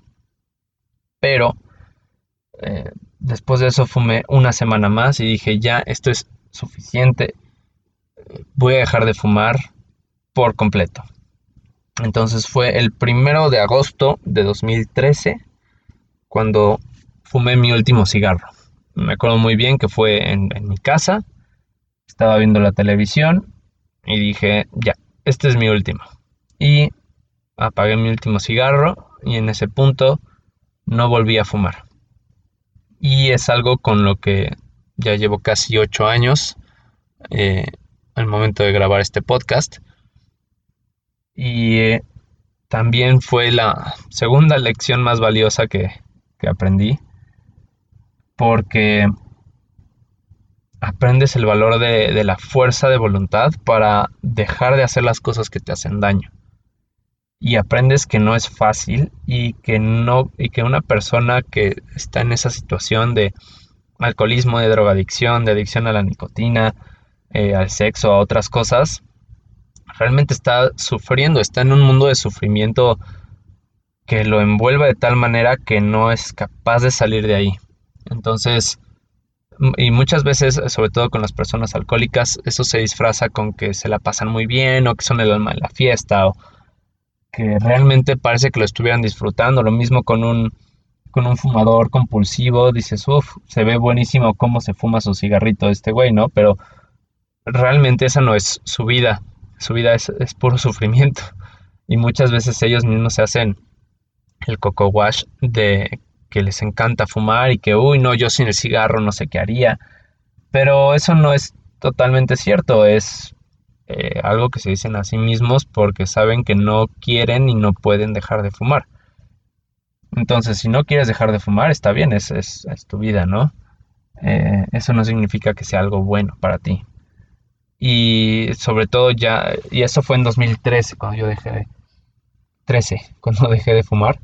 pero eh, después de eso fumé una semana más y dije, ya, esto es suficiente, voy a dejar de fumar por completo. Entonces fue el primero de agosto de 2013 cuando fumé mi último cigarro. Me acuerdo muy bien que fue en, mi casa, estaba viendo la televisión y dije, ya, este es mi último. Y apagué mi último cigarro y en ese punto no volví a fumar. Y es algo con lo que ya llevo casi ocho años eh, al momento de grabar este podcast. Y eh, también fue la segunda lección más valiosa que, aprendí. Porque aprendes el valor de, la fuerza de voluntad para dejar de hacer las cosas que te hacen daño. Y aprendes que no es fácil y que no, y que una persona que está en esa situación de alcoholismo, de drogadicción, de adicción a la nicotina, eh, al sexo, a otras cosas, realmente está sufriendo, está en un mundo de sufrimiento que lo envuelve de tal manera que no es capaz de salir de ahí. Entonces, y muchas veces, sobre todo con las personas alcohólicas, eso se disfraza con que se la pasan muy bien o que son el alma de la fiesta o que realmente parece que lo estuvieran disfrutando. Lo mismo con un, con un fumador compulsivo, dices, uff, se ve buenísimo cómo se fuma su cigarrito este güey, ¿no? Pero realmente esa no es su vida su vida es, puro sufrimiento. Y muchas veces ellos mismos se hacen el coco wash de que les encanta fumar y que, uy, no, yo sin el cigarro no sé qué haría. Pero eso no es totalmente cierto, es eh, algo que se dicen a sí mismos porque saben que no quieren y no pueden dejar de fumar. Entonces, si no quieres dejar de fumar, está bien, es, es, tu vida, ¿no? Eh, eso no significa que sea algo bueno para ti y sobre todo ya, y eso fue en 2013 cuando yo dejé, 13, cuando dejé de fumar.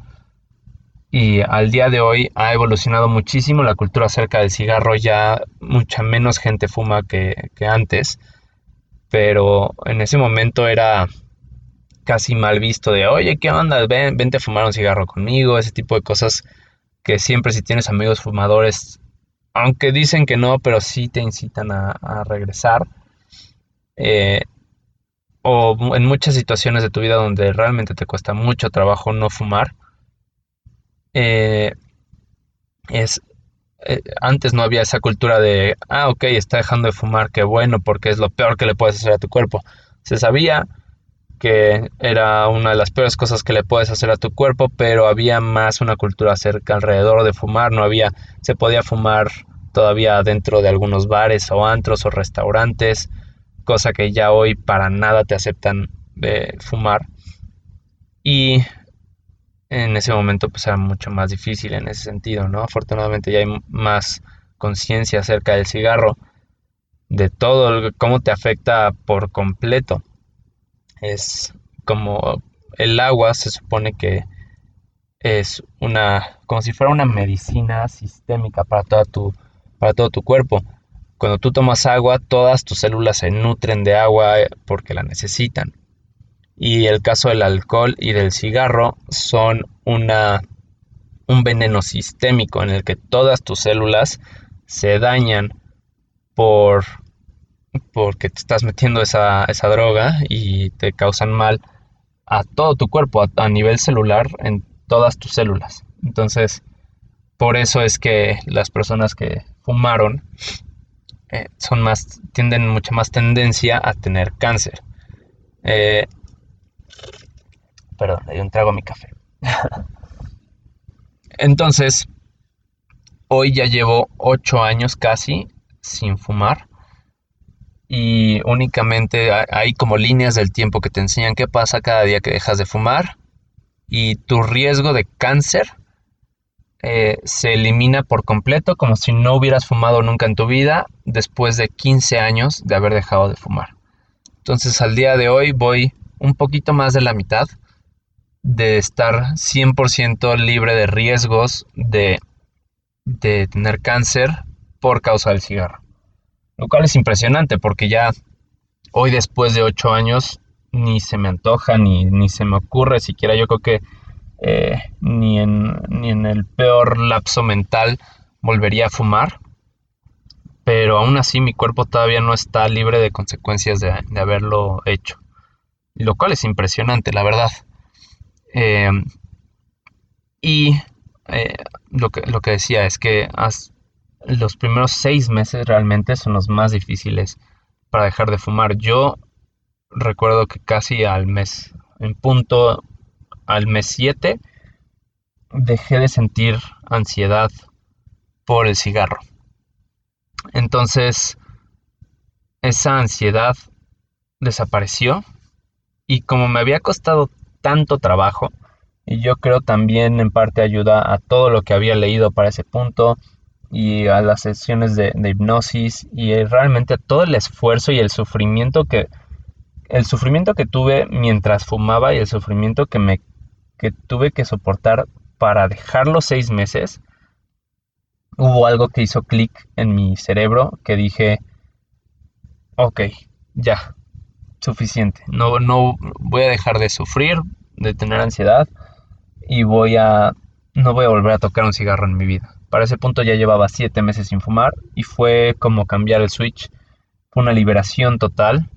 Y al día de hoy ha evolucionado muchísimo la cultura acerca del cigarro, ya mucha menos gente fuma que, que antes, pero en ese momento era casi mal visto de, oye, ¿qué onda? Ven, vente a fumar un cigarro conmigo, ese tipo de cosas que siempre si tienes amigos fumadores, aunque dicen que no, pero sí te incitan a, regresar eh, o en muchas situaciones de tu vida donde realmente te cuesta mucho trabajo no fumar, eh, es, eh, antes no había esa cultura de, ah, ok, está dejando de fumar, qué bueno, porque es lo peor que le puedes hacer a tu cuerpo. Se sabía que era una de las peores cosas que le puedes hacer a tu cuerpo, pero había más una cultura cerca alrededor de fumar, no había, se podía fumar todavía dentro de algunos bares o antros o restaurantes, cosa que ya hoy para nada te aceptan de fumar. Y en ese momento pues era mucho más difícil en ese sentido, ¿no? Afortunadamente ya hay más conciencia acerca del cigarro, de todo, cómo te afecta por completo. Es como el agua se supone que es una, como si fuera una medicina sistémica para, toda tu, para todo tu cuerpo. Cuando tú tomas agua, todas tus células se nutren de agua eh, porque la necesitan. Y el caso del alcohol y del cigarro son una, un veneno sistémico en el que todas tus células se dañan por porque te estás metiendo esa, esa droga y te causan mal a todo tu cuerpo, a, nivel celular, en todas tus células. Entonces, por eso es que las personas que fumaron eh, son más, tienden mucha más tendencia a tener cáncer. Eh, perdón, le di un trago a mi café. Entonces, hoy ya llevo 8 años casi sin fumar y únicamente hay como líneas del tiempo que te enseñan qué pasa cada día que dejas de fumar y tu riesgo de cáncer eh, se elimina por completo como si no hubieras fumado nunca en tu vida después de 15 años de haber dejado de fumar. Entonces al día de hoy voy un poquito más de la mitad de estar 100% libre de riesgos de, de tener cáncer por causa del cigarro. Lo cual es impresionante porque ya hoy después de ocho años ni se me antoja ni, ni se me ocurre siquiera. Yo creo que eh, ni, en, ni en el peor lapso mental volvería a fumar. Pero aún así mi cuerpo todavía no está libre de consecuencias de, haberlo hecho. Lo cual es impresionante, la verdad. Eh, y eh, lo, que, lo que decía es que los primeros seis meses realmente son los más difíciles para dejar de fumar. Yo recuerdo que casi al mes, en punto al mes 7, dejé de sentir ansiedad por el cigarro. Entonces, esa ansiedad desapareció y como me había costado tanto trabajo, y yo creo también en parte ayuda a todo lo que había leído para ese punto, y a las sesiones de, hipnosis y realmente todo el esfuerzo y el sufrimiento que el sufrimiento que tuve mientras fumaba y el sufrimiento que me que tuve que soportar para dejarlo seis meses hubo algo que hizo clic en mi cerebro que dije ok ya suficiente no no voy a dejar de sufrir de tener ansiedad y voy a no voy a volver a tocar un cigarro en mi vida para ese punto ya llevaba siete meses sin fumar y fue como cambiar el switch. Fue una liberación total.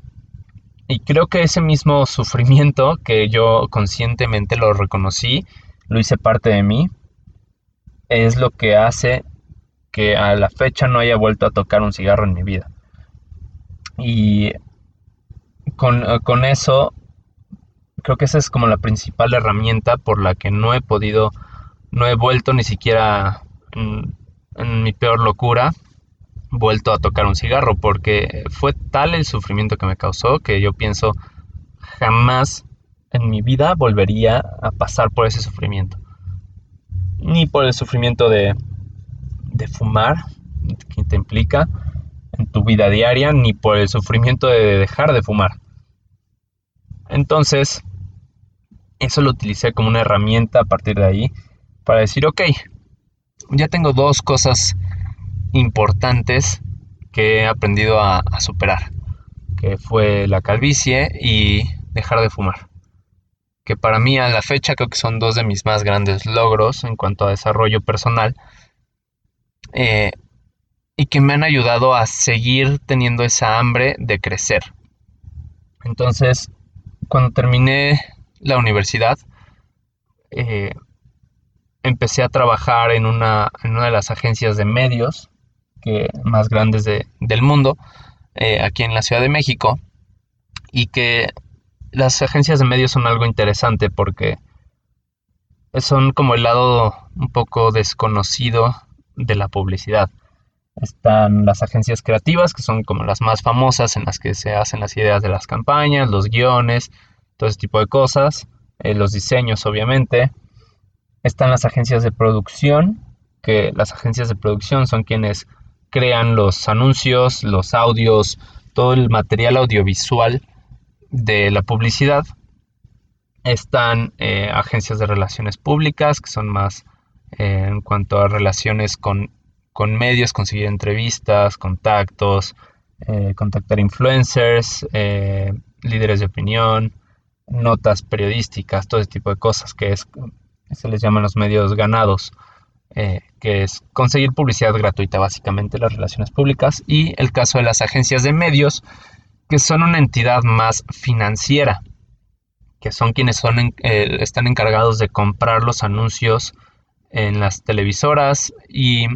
Y creo que ese mismo sufrimiento que yo conscientemente lo reconocí, lo hice parte de mí, es lo que hace que a la fecha no haya vuelto a tocar un cigarro en mi vida. Y con, con eso, creo que esa es como la principal herramienta por la que no he podido, no he vuelto ni siquiera en, mi peor locura, vuelto a tocar un cigarro porque fue tal el sufrimiento que me causó que yo pienso jamás en mi vida volvería a pasar por ese sufrimiento. Ni por el sufrimiento de, de fumar, que te implica en tu vida diaria, ni por el sufrimiento de dejar de fumar. Entonces, eso lo utilicé como una herramienta a partir de ahí para decir, ok, ya tengo dos cosas importantes que he aprendido a, superar, que fue la calvicie y dejar de fumar. Que para mí a la fecha creo que son dos de mis más grandes logros en cuanto a desarrollo personal. Eh, y que me han ayudado a seguir teniendo esa hambre de crecer. Entonces, cuando terminé la universidad, eh, empecé a trabajar en una, de las agencias de medios más grandes del mundo, eh, aquí en la Ciudad de México, y que las agencias de medios son algo interesante porque son como el lado un poco desconocido de la publicidad. Están las agencias creativas, que son como las más famosas, en las que se hacen las ideas de las campañas, los guiones, todo ese tipo de cosas, eh, los diseños obviamente, Están las agencias de producción, que las agencias de producción son quienes crean los anuncios, los audios, todo el material audiovisual de la publicidad. Están eh, agencias de relaciones públicas, que son más eh, en cuanto a relaciones con, medios, conseguir entrevistas, contactos, eh, contactar influencers, líderes de opinión, notas periodísticas, todo ese tipo de cosas que es, se les llaman los medios ganados. Eh, que es conseguir publicidad gratuita, básicamente las relaciones públicas, y el caso de las agencias de medios, que son una entidad más financiera, que son quienes son eh, están encargados de comprar los anuncios en las televisoras y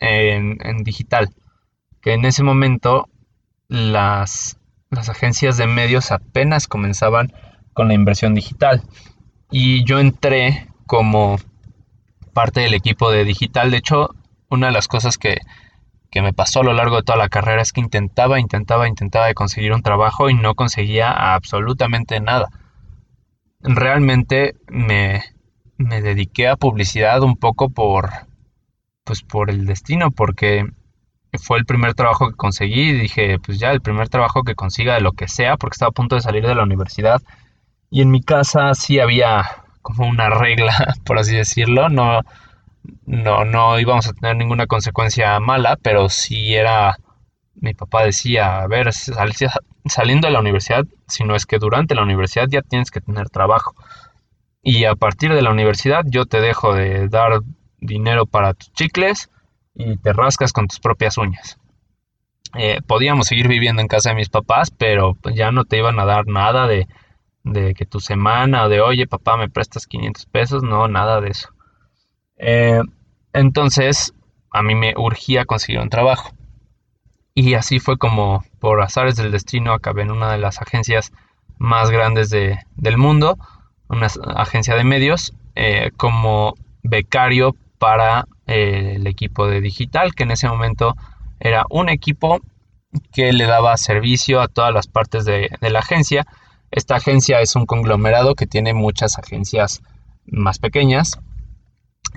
en, digital, que en ese momento las, las agencias de medios apenas comenzaban con la inversión digital. Y yo entré como parte del equipo de digital. De hecho, una de las cosas que, me pasó a lo largo de toda la carrera es que intentaba, intentaba, intentaba de conseguir un trabajo y no conseguía absolutamente nada. Realmente me, me dediqué a publicidad un poco por, pues por el destino, porque fue el primer trabajo que conseguí dije, pues ya el primer trabajo que consiga de lo que sea, porque estaba a punto de salir de la universidad. Y en mi casa sí había como una regla, por así decirlo. No, no, no íbamos a tener ninguna consecuencia mala, pero sí era, mi papá decía, a ver, saliendo de la universidad, si no es que durante la universidad ya tienes que tener trabajo. Y a partir de la universidad yo te dejo de dar dinero para tus chicles y te rascas con tus propias uñas. Eh, podíamos seguir viviendo en casa de mis papás, pero ya no te iban a dar nada de de que tu semana o de oye papá me prestas 500 pesos, no, nada de eso. Eh, entonces a mí me urgía conseguir un trabajo. Y así fue como por azares del destino acabé en una de las agencias más grandes del mundo, una agencia de medios, eh, como becario para eh, el equipo de digital, que en ese momento era un equipo que le daba servicio a todas las partes de, la agencia esta agencia es un conglomerado que tiene muchas agencias más pequeñas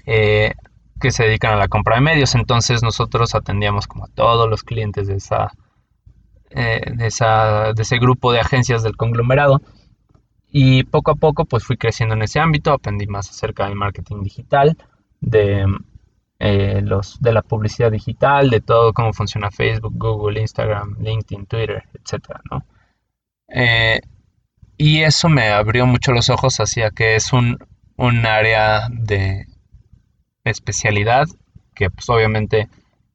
eh, que se dedican a la compra de medios. Entonces nosotros atendíamos como a todos los clientes de, esa, eh, de, esa, de ese grupo de agencias del conglomerado. Y poco a poco pues fui creciendo en ese ámbito, aprendí más acerca del marketing digital, de, eh, los, de la publicidad digital, de todo cómo funciona Facebook, Google, Instagram, LinkedIn, Twitter, etc. ¿no? Y eso me abrió mucho los ojos hacia que es un, área de especialidad que pues obviamente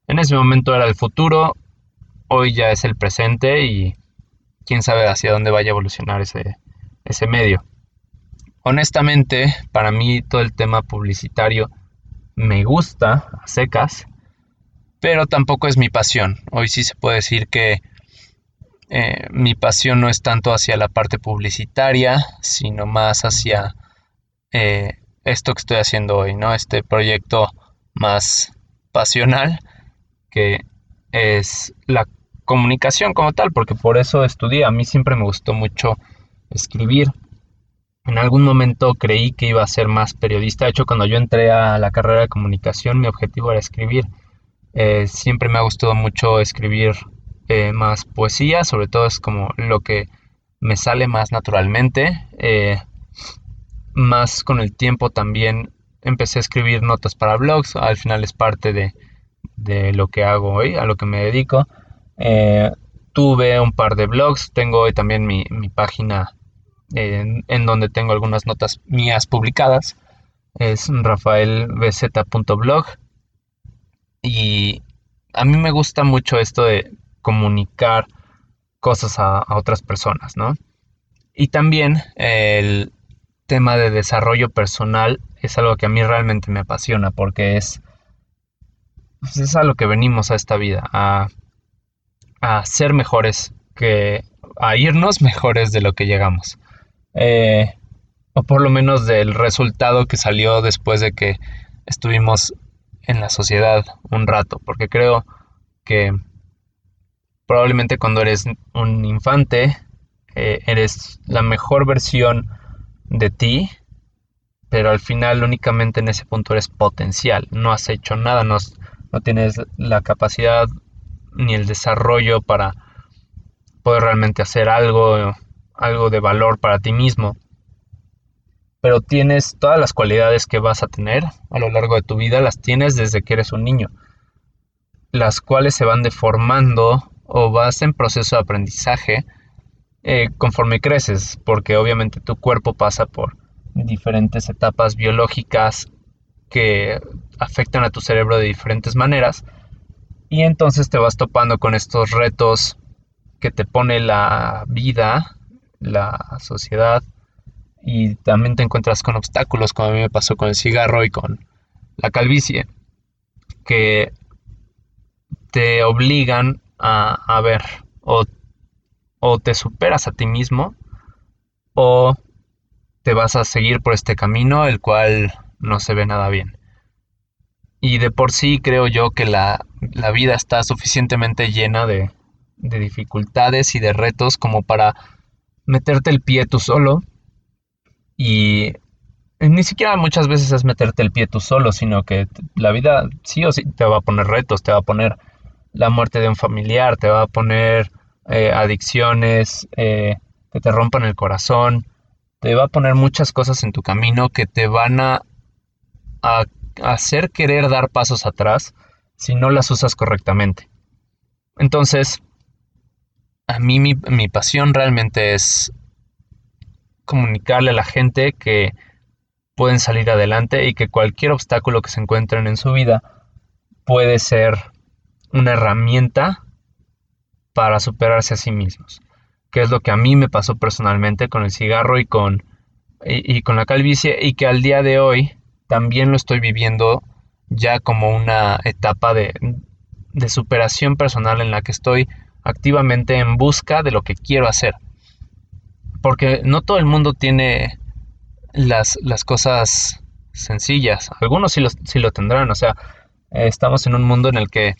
en ese momento era el futuro, hoy ya es el presente y quién sabe hacia dónde vaya a evolucionar ese, ese medio. Honestamente, para mí todo el tema publicitario me gusta a secas, pero tampoco es mi pasión. Hoy sí se puede decir que eh, mi pasión no es tanto hacia la parte publicitaria, sino más hacia eh, esto que estoy haciendo hoy, ¿no? Este proyecto más pasional que es la comunicación como tal, porque por eso estudié. A mí siempre me gustó mucho escribir. En algún momento creí que iba a ser más periodista. De hecho, cuando yo entré a la carrera de comunicación, mi objetivo era escribir. Eh, siempre me ha gustado mucho escribir eh, más poesía, sobre todo es como lo que me sale más naturalmente. Eh, más con el tiempo también empecé a escribir notas para blogs, al final es parte de, lo que hago hoy, a lo que me dedico. Tuve un par de blogs, tengo hoy también mi, página en, donde tengo algunas notas mías publicadas, es rafaelbz.blog y a mí me gusta mucho esto de comunicar cosas a, otras personas, ¿no? Y también el tema de desarrollo personal es algo que a mí realmente me apasiona porque es, pues, es a lo que venimos a esta vida, a, ser mejores, que a irnos mejores de lo que llegamos. Eh, o por lo menos del resultado que salió después de que estuvimos en la sociedad un rato, porque creo que probablemente cuando eres un infante eh, eres la mejor versión de ti pero al final únicamente en ese punto eres potencial, no has hecho nada, no, no tienes la capacidad ni el desarrollo para poder realmente hacer algo, algo de valor para ti mismo. Pero tienes todas las cualidades que vas a tener a lo largo de tu vida, las tienes desde que eres un niño, las cuales se van deformando o vas en proceso de aprendizaje eh, conforme creces, porque obviamente tu cuerpo pasa por diferentes etapas biológicas que afectan a tu cerebro de diferentes maneras y entonces te vas topando con estos retos que te pone la vida, la sociedad y también te encuentras con obstáculos como a mí me pasó con el cigarro y con la calvicie que te obligan a, a ver o o te superas a ti mismo o te vas a seguir por este camino el cual no se ve nada bien. Y de por sí creo yo que la, vida está suficientemente llena de, de dificultades y de retos como para meterte el pie tú solo y ni siquiera muchas veces es meterte el pie tú solo, sino que la vida sí o sí te va a poner retos, te va a poner la muerte de un familiar, te va a poner eh, adicciones, eh, que te rompan el corazón, te va a poner muchas cosas en tu camino que te van a, hacer querer dar pasos atrás si no las usas correctamente. Entonces, a mí mi, mi pasión realmente es comunicarle a la gente que pueden salir adelante y que cualquier obstáculo que se encuentren en su vida puede ser una herramienta para superarse a sí mismos, que es lo que a mí me pasó personalmente con el cigarro y con, y, con la calvicie y que al día de hoy también lo estoy viviendo ya como una etapa de, de superación personal en la que estoy activamente en busca de lo que quiero hacer. Porque no todo el mundo tiene las, las cosas sencillas. Algunos sí, sí lo tendrán. O sea, estamos en un mundo en el que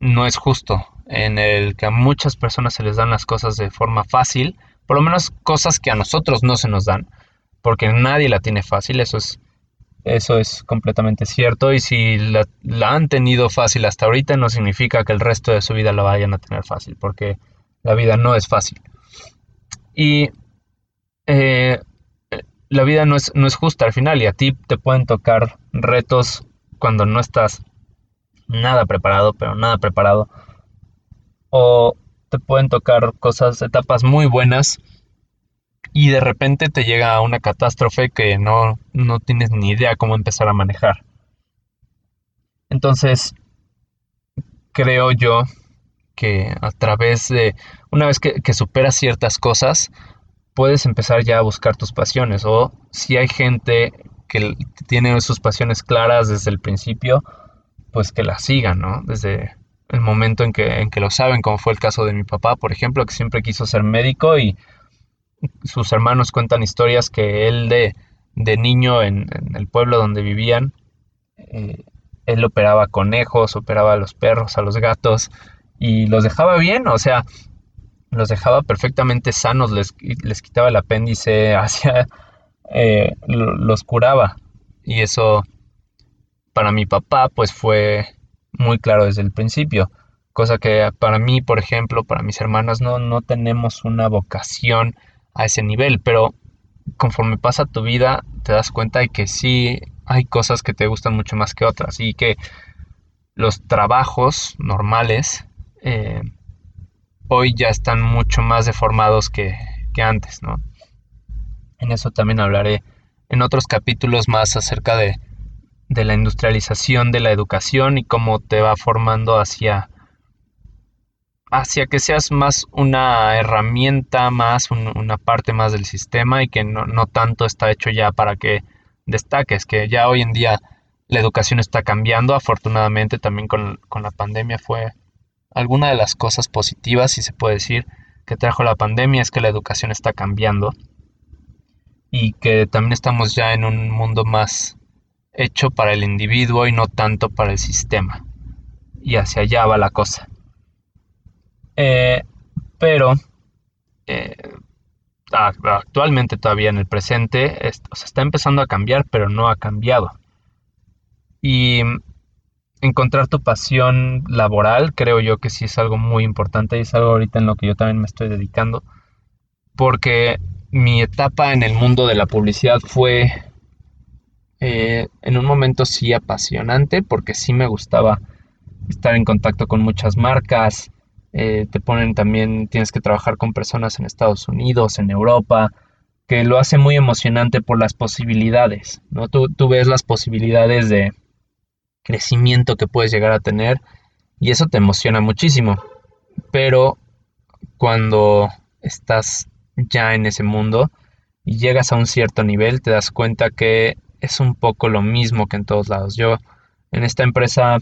no es justo en el que a muchas personas se les dan las cosas de forma fácil, por lo menos cosas que a nosotros no se nos dan, porque nadie la tiene fácil, eso es, eso es completamente cierto, y si la, han tenido fácil hasta ahorita no significa que el resto de su vida la vayan a tener fácil, porque la vida no es fácil. Y eh, la vida no es, no es justa al final, y a ti te pueden tocar retos cuando no estás nada preparado, pero nada preparado o te pueden tocar cosas, etapas muy buenas y de repente te llega una catástrofe que no, no tienes ni idea cómo empezar a manejar. Entonces, creo yo que a través de, una vez que, que, superas ciertas cosas, puedes empezar ya a buscar tus pasiones. O si hay gente que tiene sus pasiones claras desde el principio, pues que las sigan, ¿no? Desde, el momento en que, en que lo saben, como fue el caso de mi papá, por ejemplo, que siempre quiso ser médico y sus hermanos cuentan historias que él de, de niño en, el pueblo donde vivían, eh, él operaba conejos, operaba a los perros, a los gatos y los dejaba bien, o sea, los dejaba perfectamente sanos, les, les quitaba el apéndice, hacia, eh, los curaba y eso para mi papá pues fue muy claro desde el principio. Cosa que para mí, por ejemplo, para mis hermanas, no, no tenemos una vocación a ese nivel, pero conforme pasa tu vida te das cuenta de que sí hay cosas que te gustan mucho más que otras y que los trabajos normales eh, hoy ya están mucho más deformados que, que antes, ¿no? En eso también hablaré en otros capítulos más acerca de de la industrialización de la educación y cómo te va formando hacia hacia que seas más una herramienta más, una parte más del sistema y que no, no, tanto está hecho ya para que destaques, que ya hoy en día la educación está cambiando, afortunadamente también con, con la pandemia fue alguna de las cosas positivas, si se puede decir, que trajo la pandemia es que la educación está cambiando y que también estamos ya en un mundo más hecho para el individuo y no tanto para el sistema. Y hacia allá va la cosa. Eh, pero eh, actualmente todavía en el presente, está empezando a cambiar, pero no ha cambiado. Y encontrar tu pasión laboral creo yo que sí es algo muy importante y es algo ahorita en lo que yo también me estoy dedicando. Porque mi etapa en el mundo de la publicidad fue eh, en un momento sí apasionante porque sí me gustaba estar en contacto con muchas marcas. Eh, te ponen también, tienes que trabajar con personas en Estados Unidos, en Europa, que lo hace muy emocionante por las posibilidades, ¿no? Tú, tú ves las posibilidades de crecimiento que puedes llegar a tener y eso te emociona muchísimo. Pero cuando estás ya en ese mundo y llegas a un cierto nivel, te das cuenta que es un poco lo mismo que en todos lados. Yo en esta empresa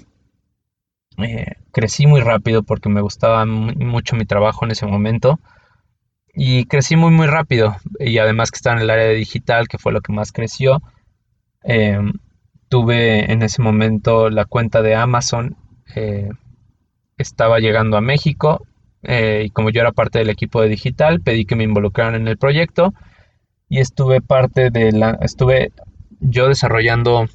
eh, crecí muy rápido porque me gustaba mucho mi trabajo en ese momento. Y crecí muy muy rápido. Y además que estaba en el área de digital que fue lo que más creció em, tuve en ese momento la cuenta de Amazon eh, estaba llegando a México eh, y como yo era parte del equipo de digital pedí que me involucraran en el proyecto. Y estuve parte de la estuve yo desarrollando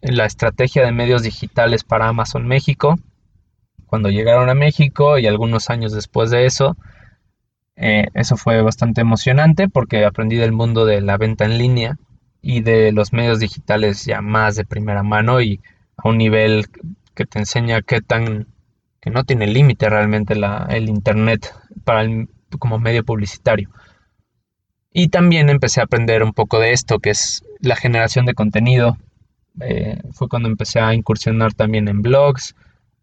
la estrategia de medios digitales para Amazon México. Cuando llegaron a México y algunos años después de eso, eh, eso fue bastante emocionante porque aprendí del mundo de la venta en línea y de los medios digitales ya más de primera mano y a un nivel que te enseña qué tan que no tiene límite realmente el internet como medio publicitario. Y también empecé a aprender un poco de esto, que es la generación de contenido. Eh, fue cuando empecé a incursionar también en blogs,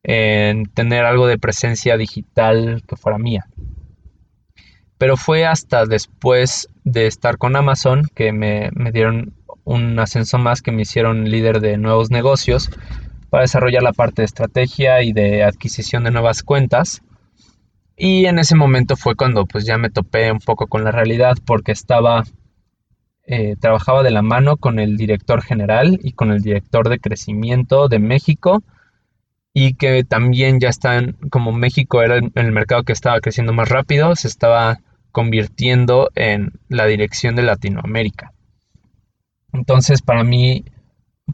en tener algo de presencia digital que fuera mía. Pero fue hasta después de estar con Amazon que me, dieron un ascenso más, que me hicieron líder de nuevos negocios para desarrollar la parte de estrategia y de adquisición de nuevas cuentas. Y en ese momento fue cuando pues ya me topé un poco con la realidad porque estaba, eh, trabajaba de la mano con el director general y con el director de crecimiento de México y que también ya están, como México era el, el mercado que estaba creciendo más rápido, se estaba convirtiendo en la dirección de Latinoamérica. Entonces para mí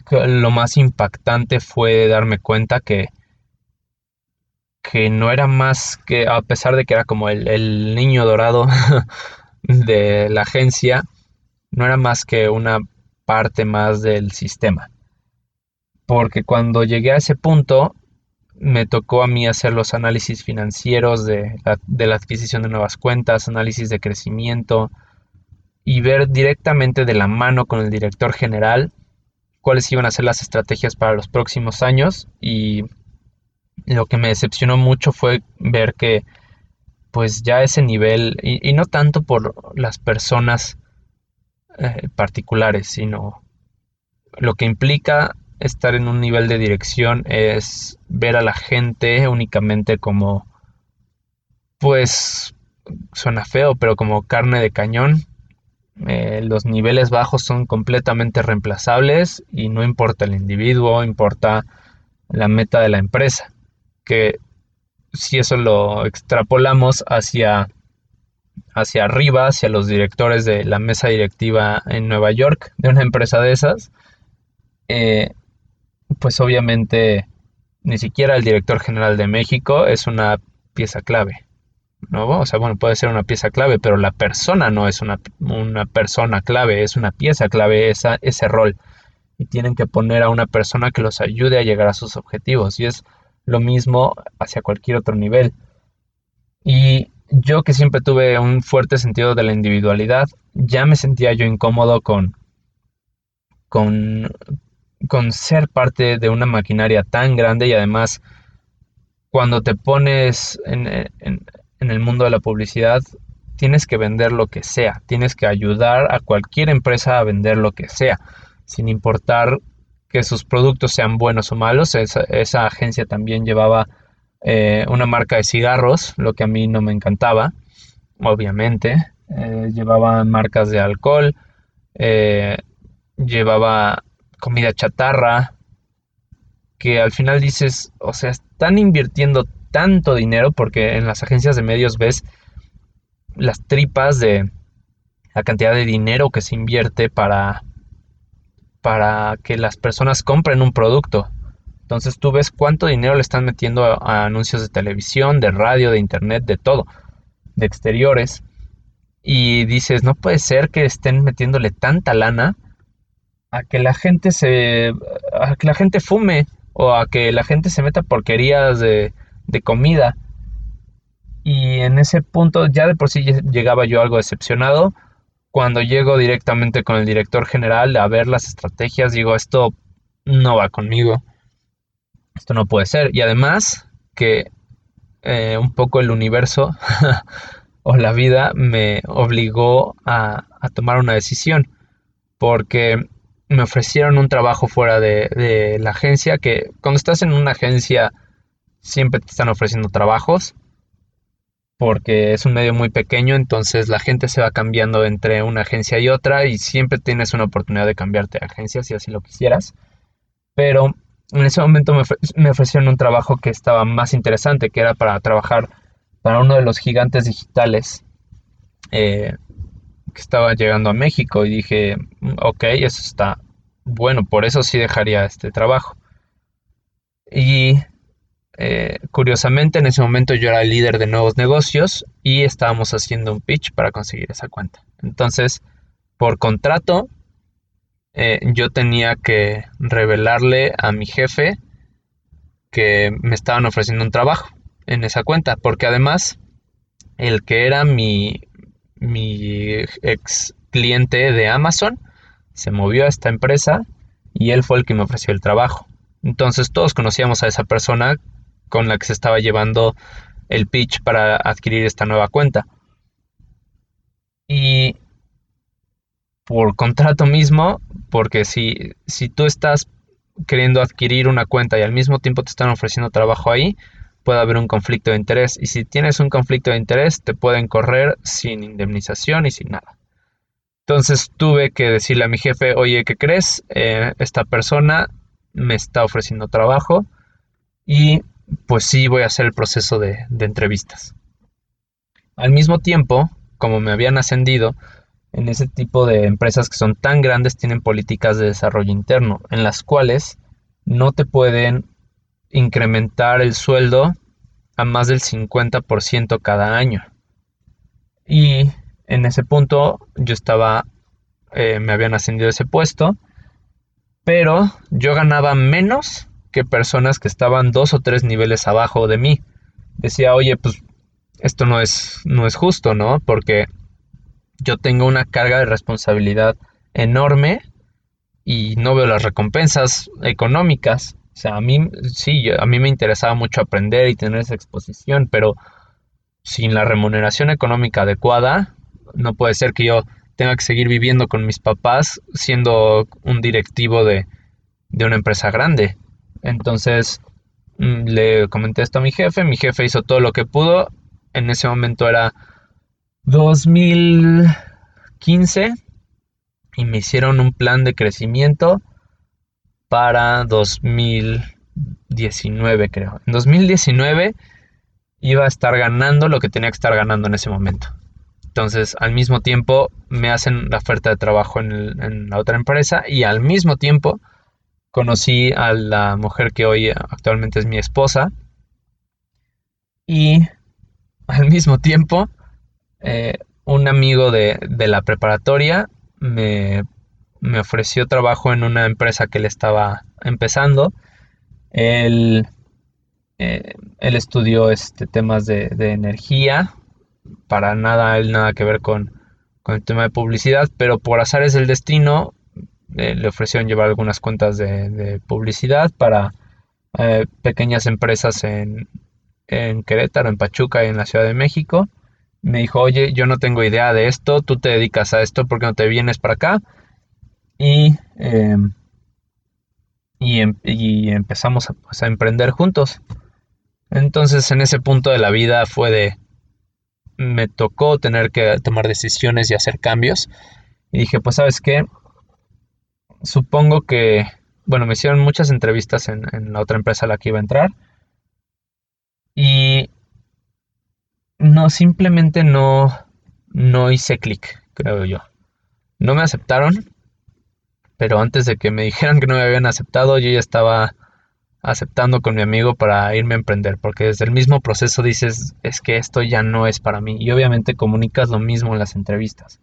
lo más impactante fue darme cuenta que que no era más que, a pesar de que era como el, niño dorado de la agencia, no era más que una parte más del sistema. Porque cuando llegué a ese punto, me tocó a mí hacer los análisis financieros de la, de la, adquisición de nuevas cuentas, análisis de crecimiento y ver directamente de la mano con el director general cuáles iban a ser las estrategias para los próximos años. Y lo que me decepcionó mucho fue ver que pues ya ese nivel, y, no tanto por las personas eh, particulares, sino lo que implica estar en un nivel de dirección es ver a la gente únicamente como, pues, suena feo, pero como carne de cañón. Eh, los niveles bajos son completamente reemplazables y no importa el individuo, importa la meta de la empresa que si eso lo extrapolamos hacia, hacia arriba, hacia los directores de la mesa directiva en Nueva York de una empresa de esas, eh, pues obviamente ni siquiera el director general de México es una pieza clave. ¿no? O sea, bueno, puede ser una pieza clave, pero la persona no es una, una persona clave, es una pieza clave esa, ese rol. Y tienen que poner a una persona que los ayude a llegar a sus objetivos. Y es lo mismo hacia cualquier otro nivel. Y yo que siempre tuve un fuerte sentido de la individualidad, ya me sentía yo incómodo con, con, con ser parte de una maquinaria tan grande y además cuando te pones en, en, el mundo de la publicidad, tienes que vender lo que sea, tienes que ayudar a cualquier empresa a vender lo que sea, sin importar que sus productos sean buenos o malos. Esa, agencia también llevaba eh, una marca de cigarros, lo que a mí no me encantaba, obviamente. Eh, llevaba marcas de alcohol, eh, llevaba comida chatarra, que al final dices, o sea, están invirtiendo tanto dinero porque en las agencias de medios ves las tripas de la cantidad de dinero que se invierte para, para que las personas compren un producto. Entonces tú ves cuánto dinero le están metiendo a, anuncios de televisión, de radio, de internet, de todo, de exteriores. Y dices, no puede ser que estén metiéndole tanta lana a que la gente se. a que la gente fume. O a que la gente se meta porquerías de, de comida. Y en ese punto ya de por sí llegaba yo algo decepcionado. Cuando llego directamente con el director general a ver las estrategias, digo, esto no va conmigo. Esto no puede ser. Y además que eh, un poco el universo o la vida me obligó a, tomar una decisión. Porque me ofrecieron un trabajo fuera de, de la agencia, que cuando estás en una agencia siempre te están ofreciendo trabajos porque es un medio muy pequeño, entonces la gente se va cambiando entre una agencia y otra y siempre tienes una oportunidad de cambiarte de agencia si así lo quisieras. Pero en ese momento me, ofrecieron un trabajo que estaba más interesante, que era para trabajar para uno de los gigantes digitales eh, que estaba llegando a México y dije, mm, ok, eso está bueno, por eso sí dejaría este trabajo. Y eh, curiosamente, en ese momento yo era el líder de nuevos negocios y estábamos haciendo un pitch para conseguir esa cuenta. Entonces, por contrato, eh, yo tenía que revelarle a mi jefe que me estaban ofreciendo un trabajo en esa cuenta, porque además el que era mi, mi ex cliente de Amazon se movió a esta empresa y él fue el que me ofreció el trabajo. Entonces todos conocíamos a esa persona con la que se estaba llevando el pitch para adquirir esta nueva cuenta. Y por contrato mismo, porque si, si tú estás queriendo adquirir una cuenta y al mismo tiempo te están ofreciendo trabajo ahí, puede haber un conflicto de interés. Y si tienes un conflicto de interés, te pueden correr sin indemnización y sin nada. Entonces tuve que decirle a mi jefe, oye, ¿qué crees? Eh, esta persona me está ofreciendo trabajo y pues sí voy a hacer el proceso de, entrevistas. Al mismo tiempo, como me habían ascendido, en ese tipo de empresas que son tan grandes tienen políticas de desarrollo interno, en las cuales no te pueden incrementar el sueldo a más del 50% cada año. Y en ese punto yo estaba, eh, me habían ascendido ese puesto, pero yo ganaba menos que personas que estaban dos o tres niveles abajo de mí. Decía, oye, pues esto no es, no es justo, ¿no? Porque yo tengo una carga de responsabilidad enorme y no veo las recompensas económicas. O sea, a mí sí, a mí me interesaba mucho aprender y tener esa exposición, pero sin la remuneración económica adecuada, no puede ser que yo tenga que seguir viviendo con mis papás siendo un directivo de, de una empresa grande. Entonces mm, le comenté esto a mi jefe, mi jefe hizo todo lo que pudo, en ese momento era 2015 y me hicieron un plan de crecimiento para 2019 creo. En 2019 iba a estar ganando lo que tenía que estar ganando en ese momento. Entonces, al mismo tiempo, me hacen la oferta de trabajo en, la otra empresa y al mismo tiempo conocí a la mujer que hoy actualmente es mi esposa. Y al mismo tiempo, eh, un amigo de, la preparatoria me, ofreció trabajo en una empresa que le estaba empezando. Él, eh, él estudió este, temas de, energía, para nada, él nada que ver con, con el tema de publicidad, pero por azares del destino eh, le ofrecieron llevar algunas cuentas de, publicidad para eh, pequeñas empresas en, en, Querétaro, en Pachuca y en la Ciudad de México. Me dijo, oye, yo no tengo idea de esto, tú te dedicas a esto, ¿por qué no te vienes para acá? Y, em, em, y, empezamos a, pues, a emprender juntos. Entonces en ese punto de la vida fue de, me tocó tener que tomar decisiones y hacer cambios. Y dije, pues sabes qué, supongo que, bueno, me hicieron muchas entrevistas en, la otra empresa a la que iba a entrar. Y no, simplemente no, no hice clic creo yo. No me aceptaron, pero antes de que me dijeran que no me habían aceptado, yo ya estaba aceptando con mi amigo para irme a emprender, porque desde el mismo proceso dices, es que esto ya no es para mí. Y obviamente comunicas lo mismo en las entrevistas.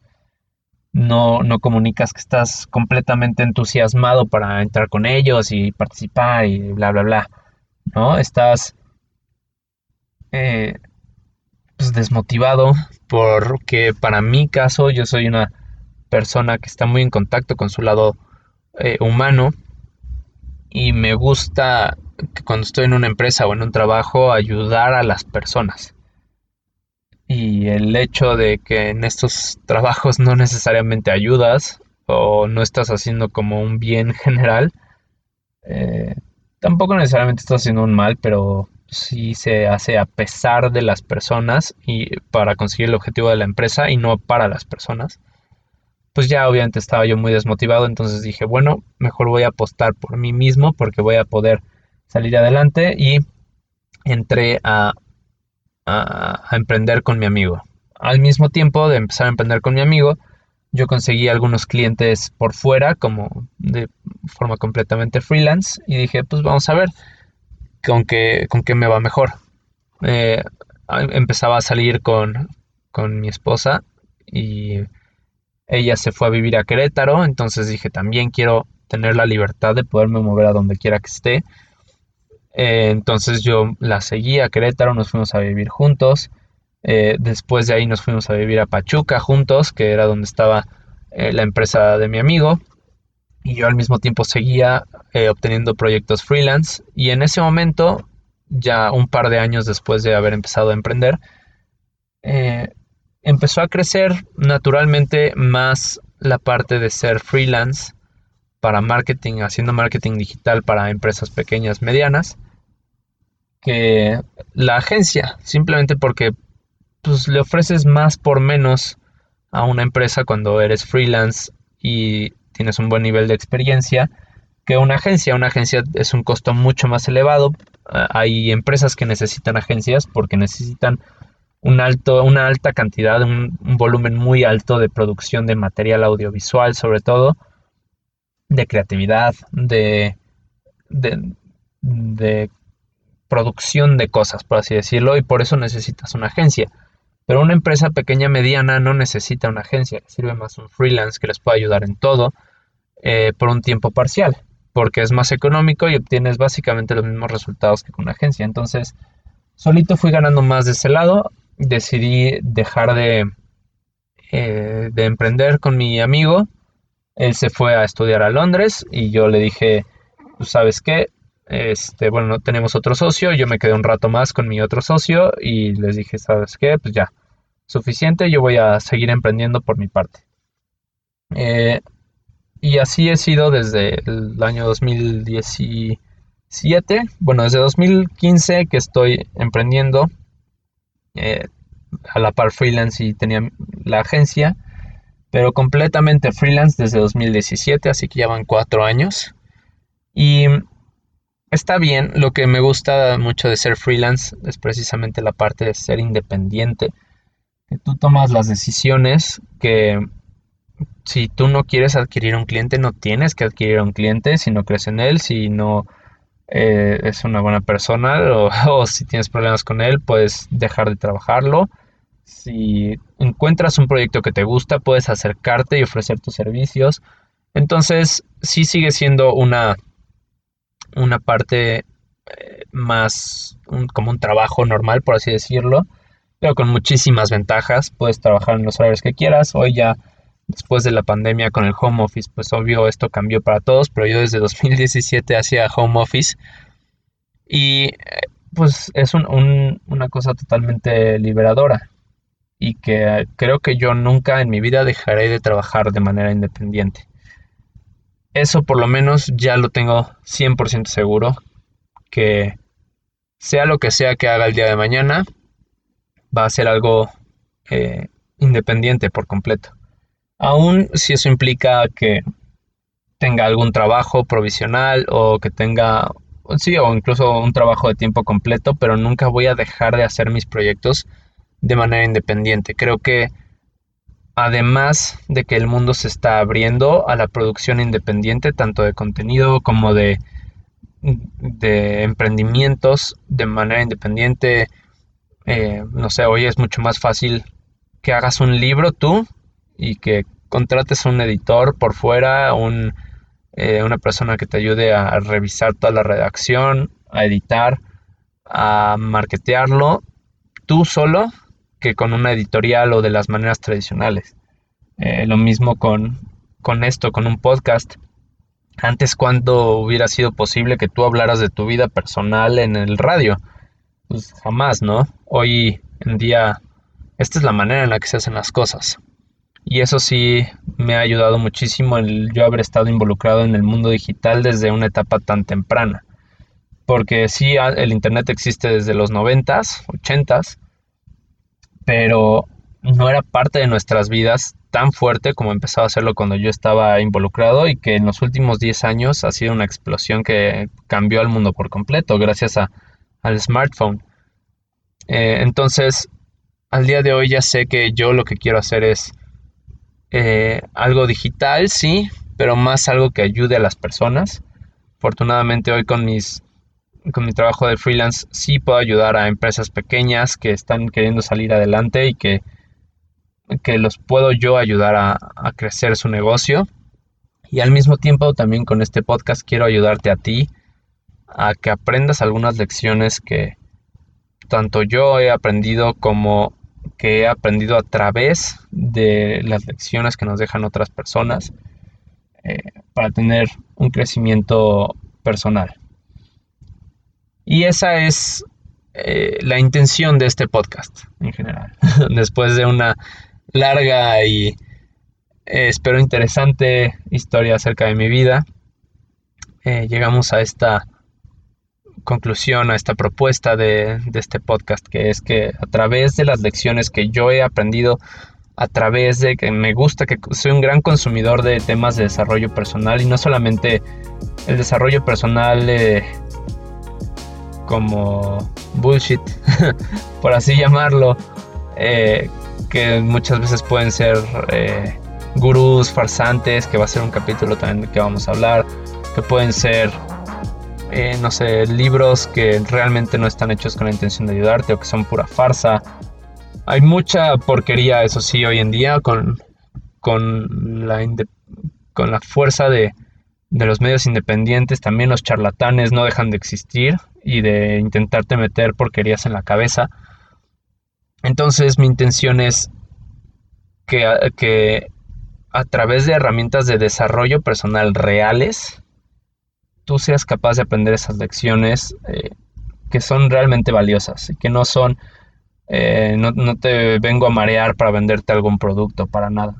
No, no comunicas que estás completamente entusiasmado para entrar con ellos y participar y bla, bla, bla. ¿No? Estás eh, pues desmotivado porque para mi caso yo soy una persona que está muy en contacto con su lado eh, humano y me gusta que cuando estoy en una empresa o en un trabajo ayudar a las personas. Y el hecho de que en estos trabajos no necesariamente ayudas o no estás haciendo como un bien general, eh, tampoco necesariamente estás haciendo un mal, pero sí se hace a pesar de las personas y para conseguir el objetivo de la empresa y no para las personas pues ya obviamente estaba yo muy desmotivado, entonces dije, bueno, mejor voy a apostar por mí mismo porque voy a poder salir adelante y entré a, a, emprender con mi amigo. Al mismo tiempo de empezar a emprender con mi amigo, yo conseguí algunos clientes por fuera, como de forma completamente freelance, y dije, pues vamos a ver con qué, con qué me va mejor. Eh, empezaba a salir con, con mi esposa y ella se fue a vivir a Querétaro, entonces dije, también quiero tener la libertad de poderme mover a donde quiera que esté. Eh, entonces yo la seguí a Querétaro, nos fuimos a vivir juntos. Eh, después de ahí nos fuimos a vivir a Pachuca juntos, que era donde estaba eh, la empresa de mi amigo. Y yo al mismo tiempo seguía obteniendo proyectos freelance. Y en ese momento, ya un par de años después de haber empezado a emprender, empezó a crecer naturalmente más la parte de ser freelance para marketing, haciendo marketing digital para empresas pequeñas, medianas, que la agencia, simplemente porque pues, le ofreces más por menos a una empresa cuando eres freelance y tienes un buen nivel de experiencia que una agencia. Una agencia es un costo mucho más elevado. Hay empresas que necesitan agencias porque necesitan un alto, una alta cantidad, un, volumen muy alto de producción de material audiovisual, sobre todo, de creatividad, de, de, producción de cosas, por así decirlo, y por eso necesitas una agencia. Pero una empresa pequeña mediana no necesita una agencia, sirve más un freelance que les pueda ayudar en todo eh, por un tiempo parcial, porque es más económico y obtienes básicamente los mismos resultados que con una agencia. Entonces, solito fui ganando más de ese lado decidí dejar de, eh, de emprender con mi amigo. Él se fue a estudiar a Londres y yo le dije, pues sabes qué, este, bueno, no tenemos otro socio, yo me quedé un rato más con mi otro socio y les dije, sabes qué, pues ya, suficiente, yo voy a seguir emprendiendo por mi parte. Eh, y así he sido desde el año 2017, bueno, desde 2015 que estoy emprendiendo eh, a la par freelance y tenía la agencia, pero completamente freelance desde 2017, así que ya van cuatro años. Y está bien, lo que me gusta mucho de ser freelance es precisamente la parte de ser independiente, que tú tomas las decisiones que si tú no quieres adquirir un cliente, no tienes que adquirir un cliente si no crees en él, si no eh, es una buena persona o, si tienes problemas con él, puedes dejar de trabajarlo. Si encuentras un proyecto que te gusta, puedes acercarte y ofrecer tus servicios. Entonces, sí sigue siendo una, una parte eh, más como un trabajo normal, por así decirlo, pero con muchísimas ventajas. Puedes trabajar en los horarios que quieras. Hoy ya después de la pandemia con el home office, pues obvio esto cambió para todos, pero yo desde 2017 hacía home office y eh, pues es una cosa totalmente liberadora y que creo que yo nunca en mi vida dejaré de trabajar de manera independiente. Eso por lo menos ya lo tengo 100% seguro, que sea lo que sea que haga el día de mañana, va a ser algo eh, independiente por completo. Aún si eso implica que tenga algún trabajo provisional o que tenga, sí, o incluso un trabajo de tiempo completo, pero nunca voy a dejar de hacer mis proyectos de manera independiente. Creo que además de que el mundo se está abriendo a la producción independiente, tanto de contenido como de, de emprendimientos de manera independiente. Eh, no sé, hoy es mucho más fácil que hagas un libro tú y que contrates un editor por fuera, un, eh, una persona que te ayude a revisar toda la redacción, a editar, a marketearlo tú solo que con una editorial o de las maneras tradicionales. Eh, lo mismo con, con esto, con un podcast. Antes, ¿cuándo hubiera sido posible que tú hablaras de tu vida personal en el radio? Pues jamás, ¿no? Hoy en día, esta es la manera en la que se hacen las cosas. Y eso sí me ha ayudado muchísimo el yo haber estado involucrado en el mundo digital desde una etapa tan temprana. Porque sí, el Internet existe desde los 90s, 80s, pero no era parte de nuestras vidas tan fuerte como empezaba a hacerlo cuando yo estaba involucrado y que en los últimos 10 años ha sido una explosión que cambió al mundo por completo gracias a, al smartphone. Eh, entonces, al día de hoy ya sé que yo lo que quiero hacer es eh, algo digital, sí, pero más algo que ayude a las personas. Afortunadamente hoy con mis con mi trabajo de freelance sí puedo ayudar a empresas pequeñas que están queriendo salir adelante y que, que los puedo yo ayudar a, a crecer su negocio. Y al mismo tiempo también con este podcast quiero ayudarte a ti a que aprendas algunas lecciones que tanto yo he aprendido como que he aprendido a través de las lecciones que nos dejan otras personas eh, para tener un crecimiento personal. Y esa es eh, la intención de este podcast en general. Después de una larga y eh, espero interesante historia acerca de mi vida, llegamos a esta conclusión, a esta propuesta de, este podcast, que es que a través de las lecciones que yo he aprendido, a través de que me gusta, que soy un gran consumidor de temas de desarrollo personal y no solamente el desarrollo personal como bullshit, por así llamarlo, eh, que muchas veces pueden ser eh, gurús farsantes, que va a ser un capítulo también que vamos a hablar, que pueden ser, eh, no sé, libros que realmente no están hechos con la intención de ayudarte o que son pura farsa. Hay mucha porquería, eso sí, hoy en día con, con, la, con la fuerza de, de los medios independientes, también los charlatanes no dejan de existir y de intentarte meter porquerías en la cabeza. Entonces mi intención es que, que a través de herramientas de desarrollo personal reales, tú seas capaz de aprender esas lecciones eh, que son realmente valiosas y que no son, eh, no, no, te vengo a marear para venderte algún producto, para nada.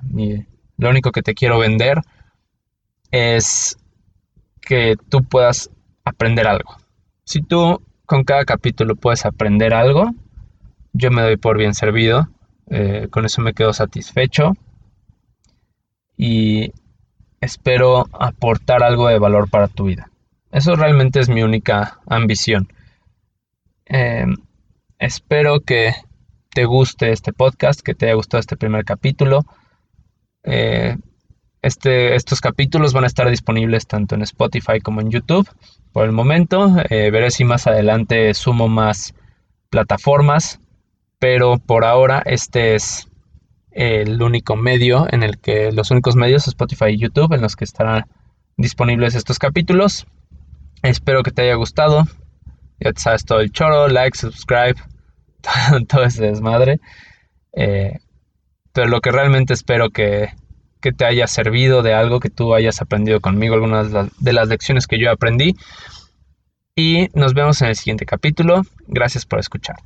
Lo único que te quiero vender es que tú puedas aprender algo. Si tú con cada capítulo puedes aprender algo, yo me doy por bien servido. Eh, con eso me quedo satisfecho. Y espero aportar algo de valor para tu vida. Eso realmente es mi única ambición. Eh, espero que te guste este podcast, que te haya gustado este primer capítulo. Eh, este, estos capítulos van a estar disponibles tanto en Spotify como en YouTube por el momento. Eh, veré si más adelante sumo más plataformas, pero por ahora este es el único medio en el que los únicos medios Spotify y YouTube en los que estarán disponibles estos capítulos. Espero que te haya gustado. Ya te sabes todo el choro, like, subscribe, todo, ese desmadre. Eh, pero lo que realmente espero que que te haya servido de algo que tú hayas aprendido conmigo, algunas de las lecciones que yo aprendí. Y nos vemos en el siguiente capítulo. Gracias por escuchar.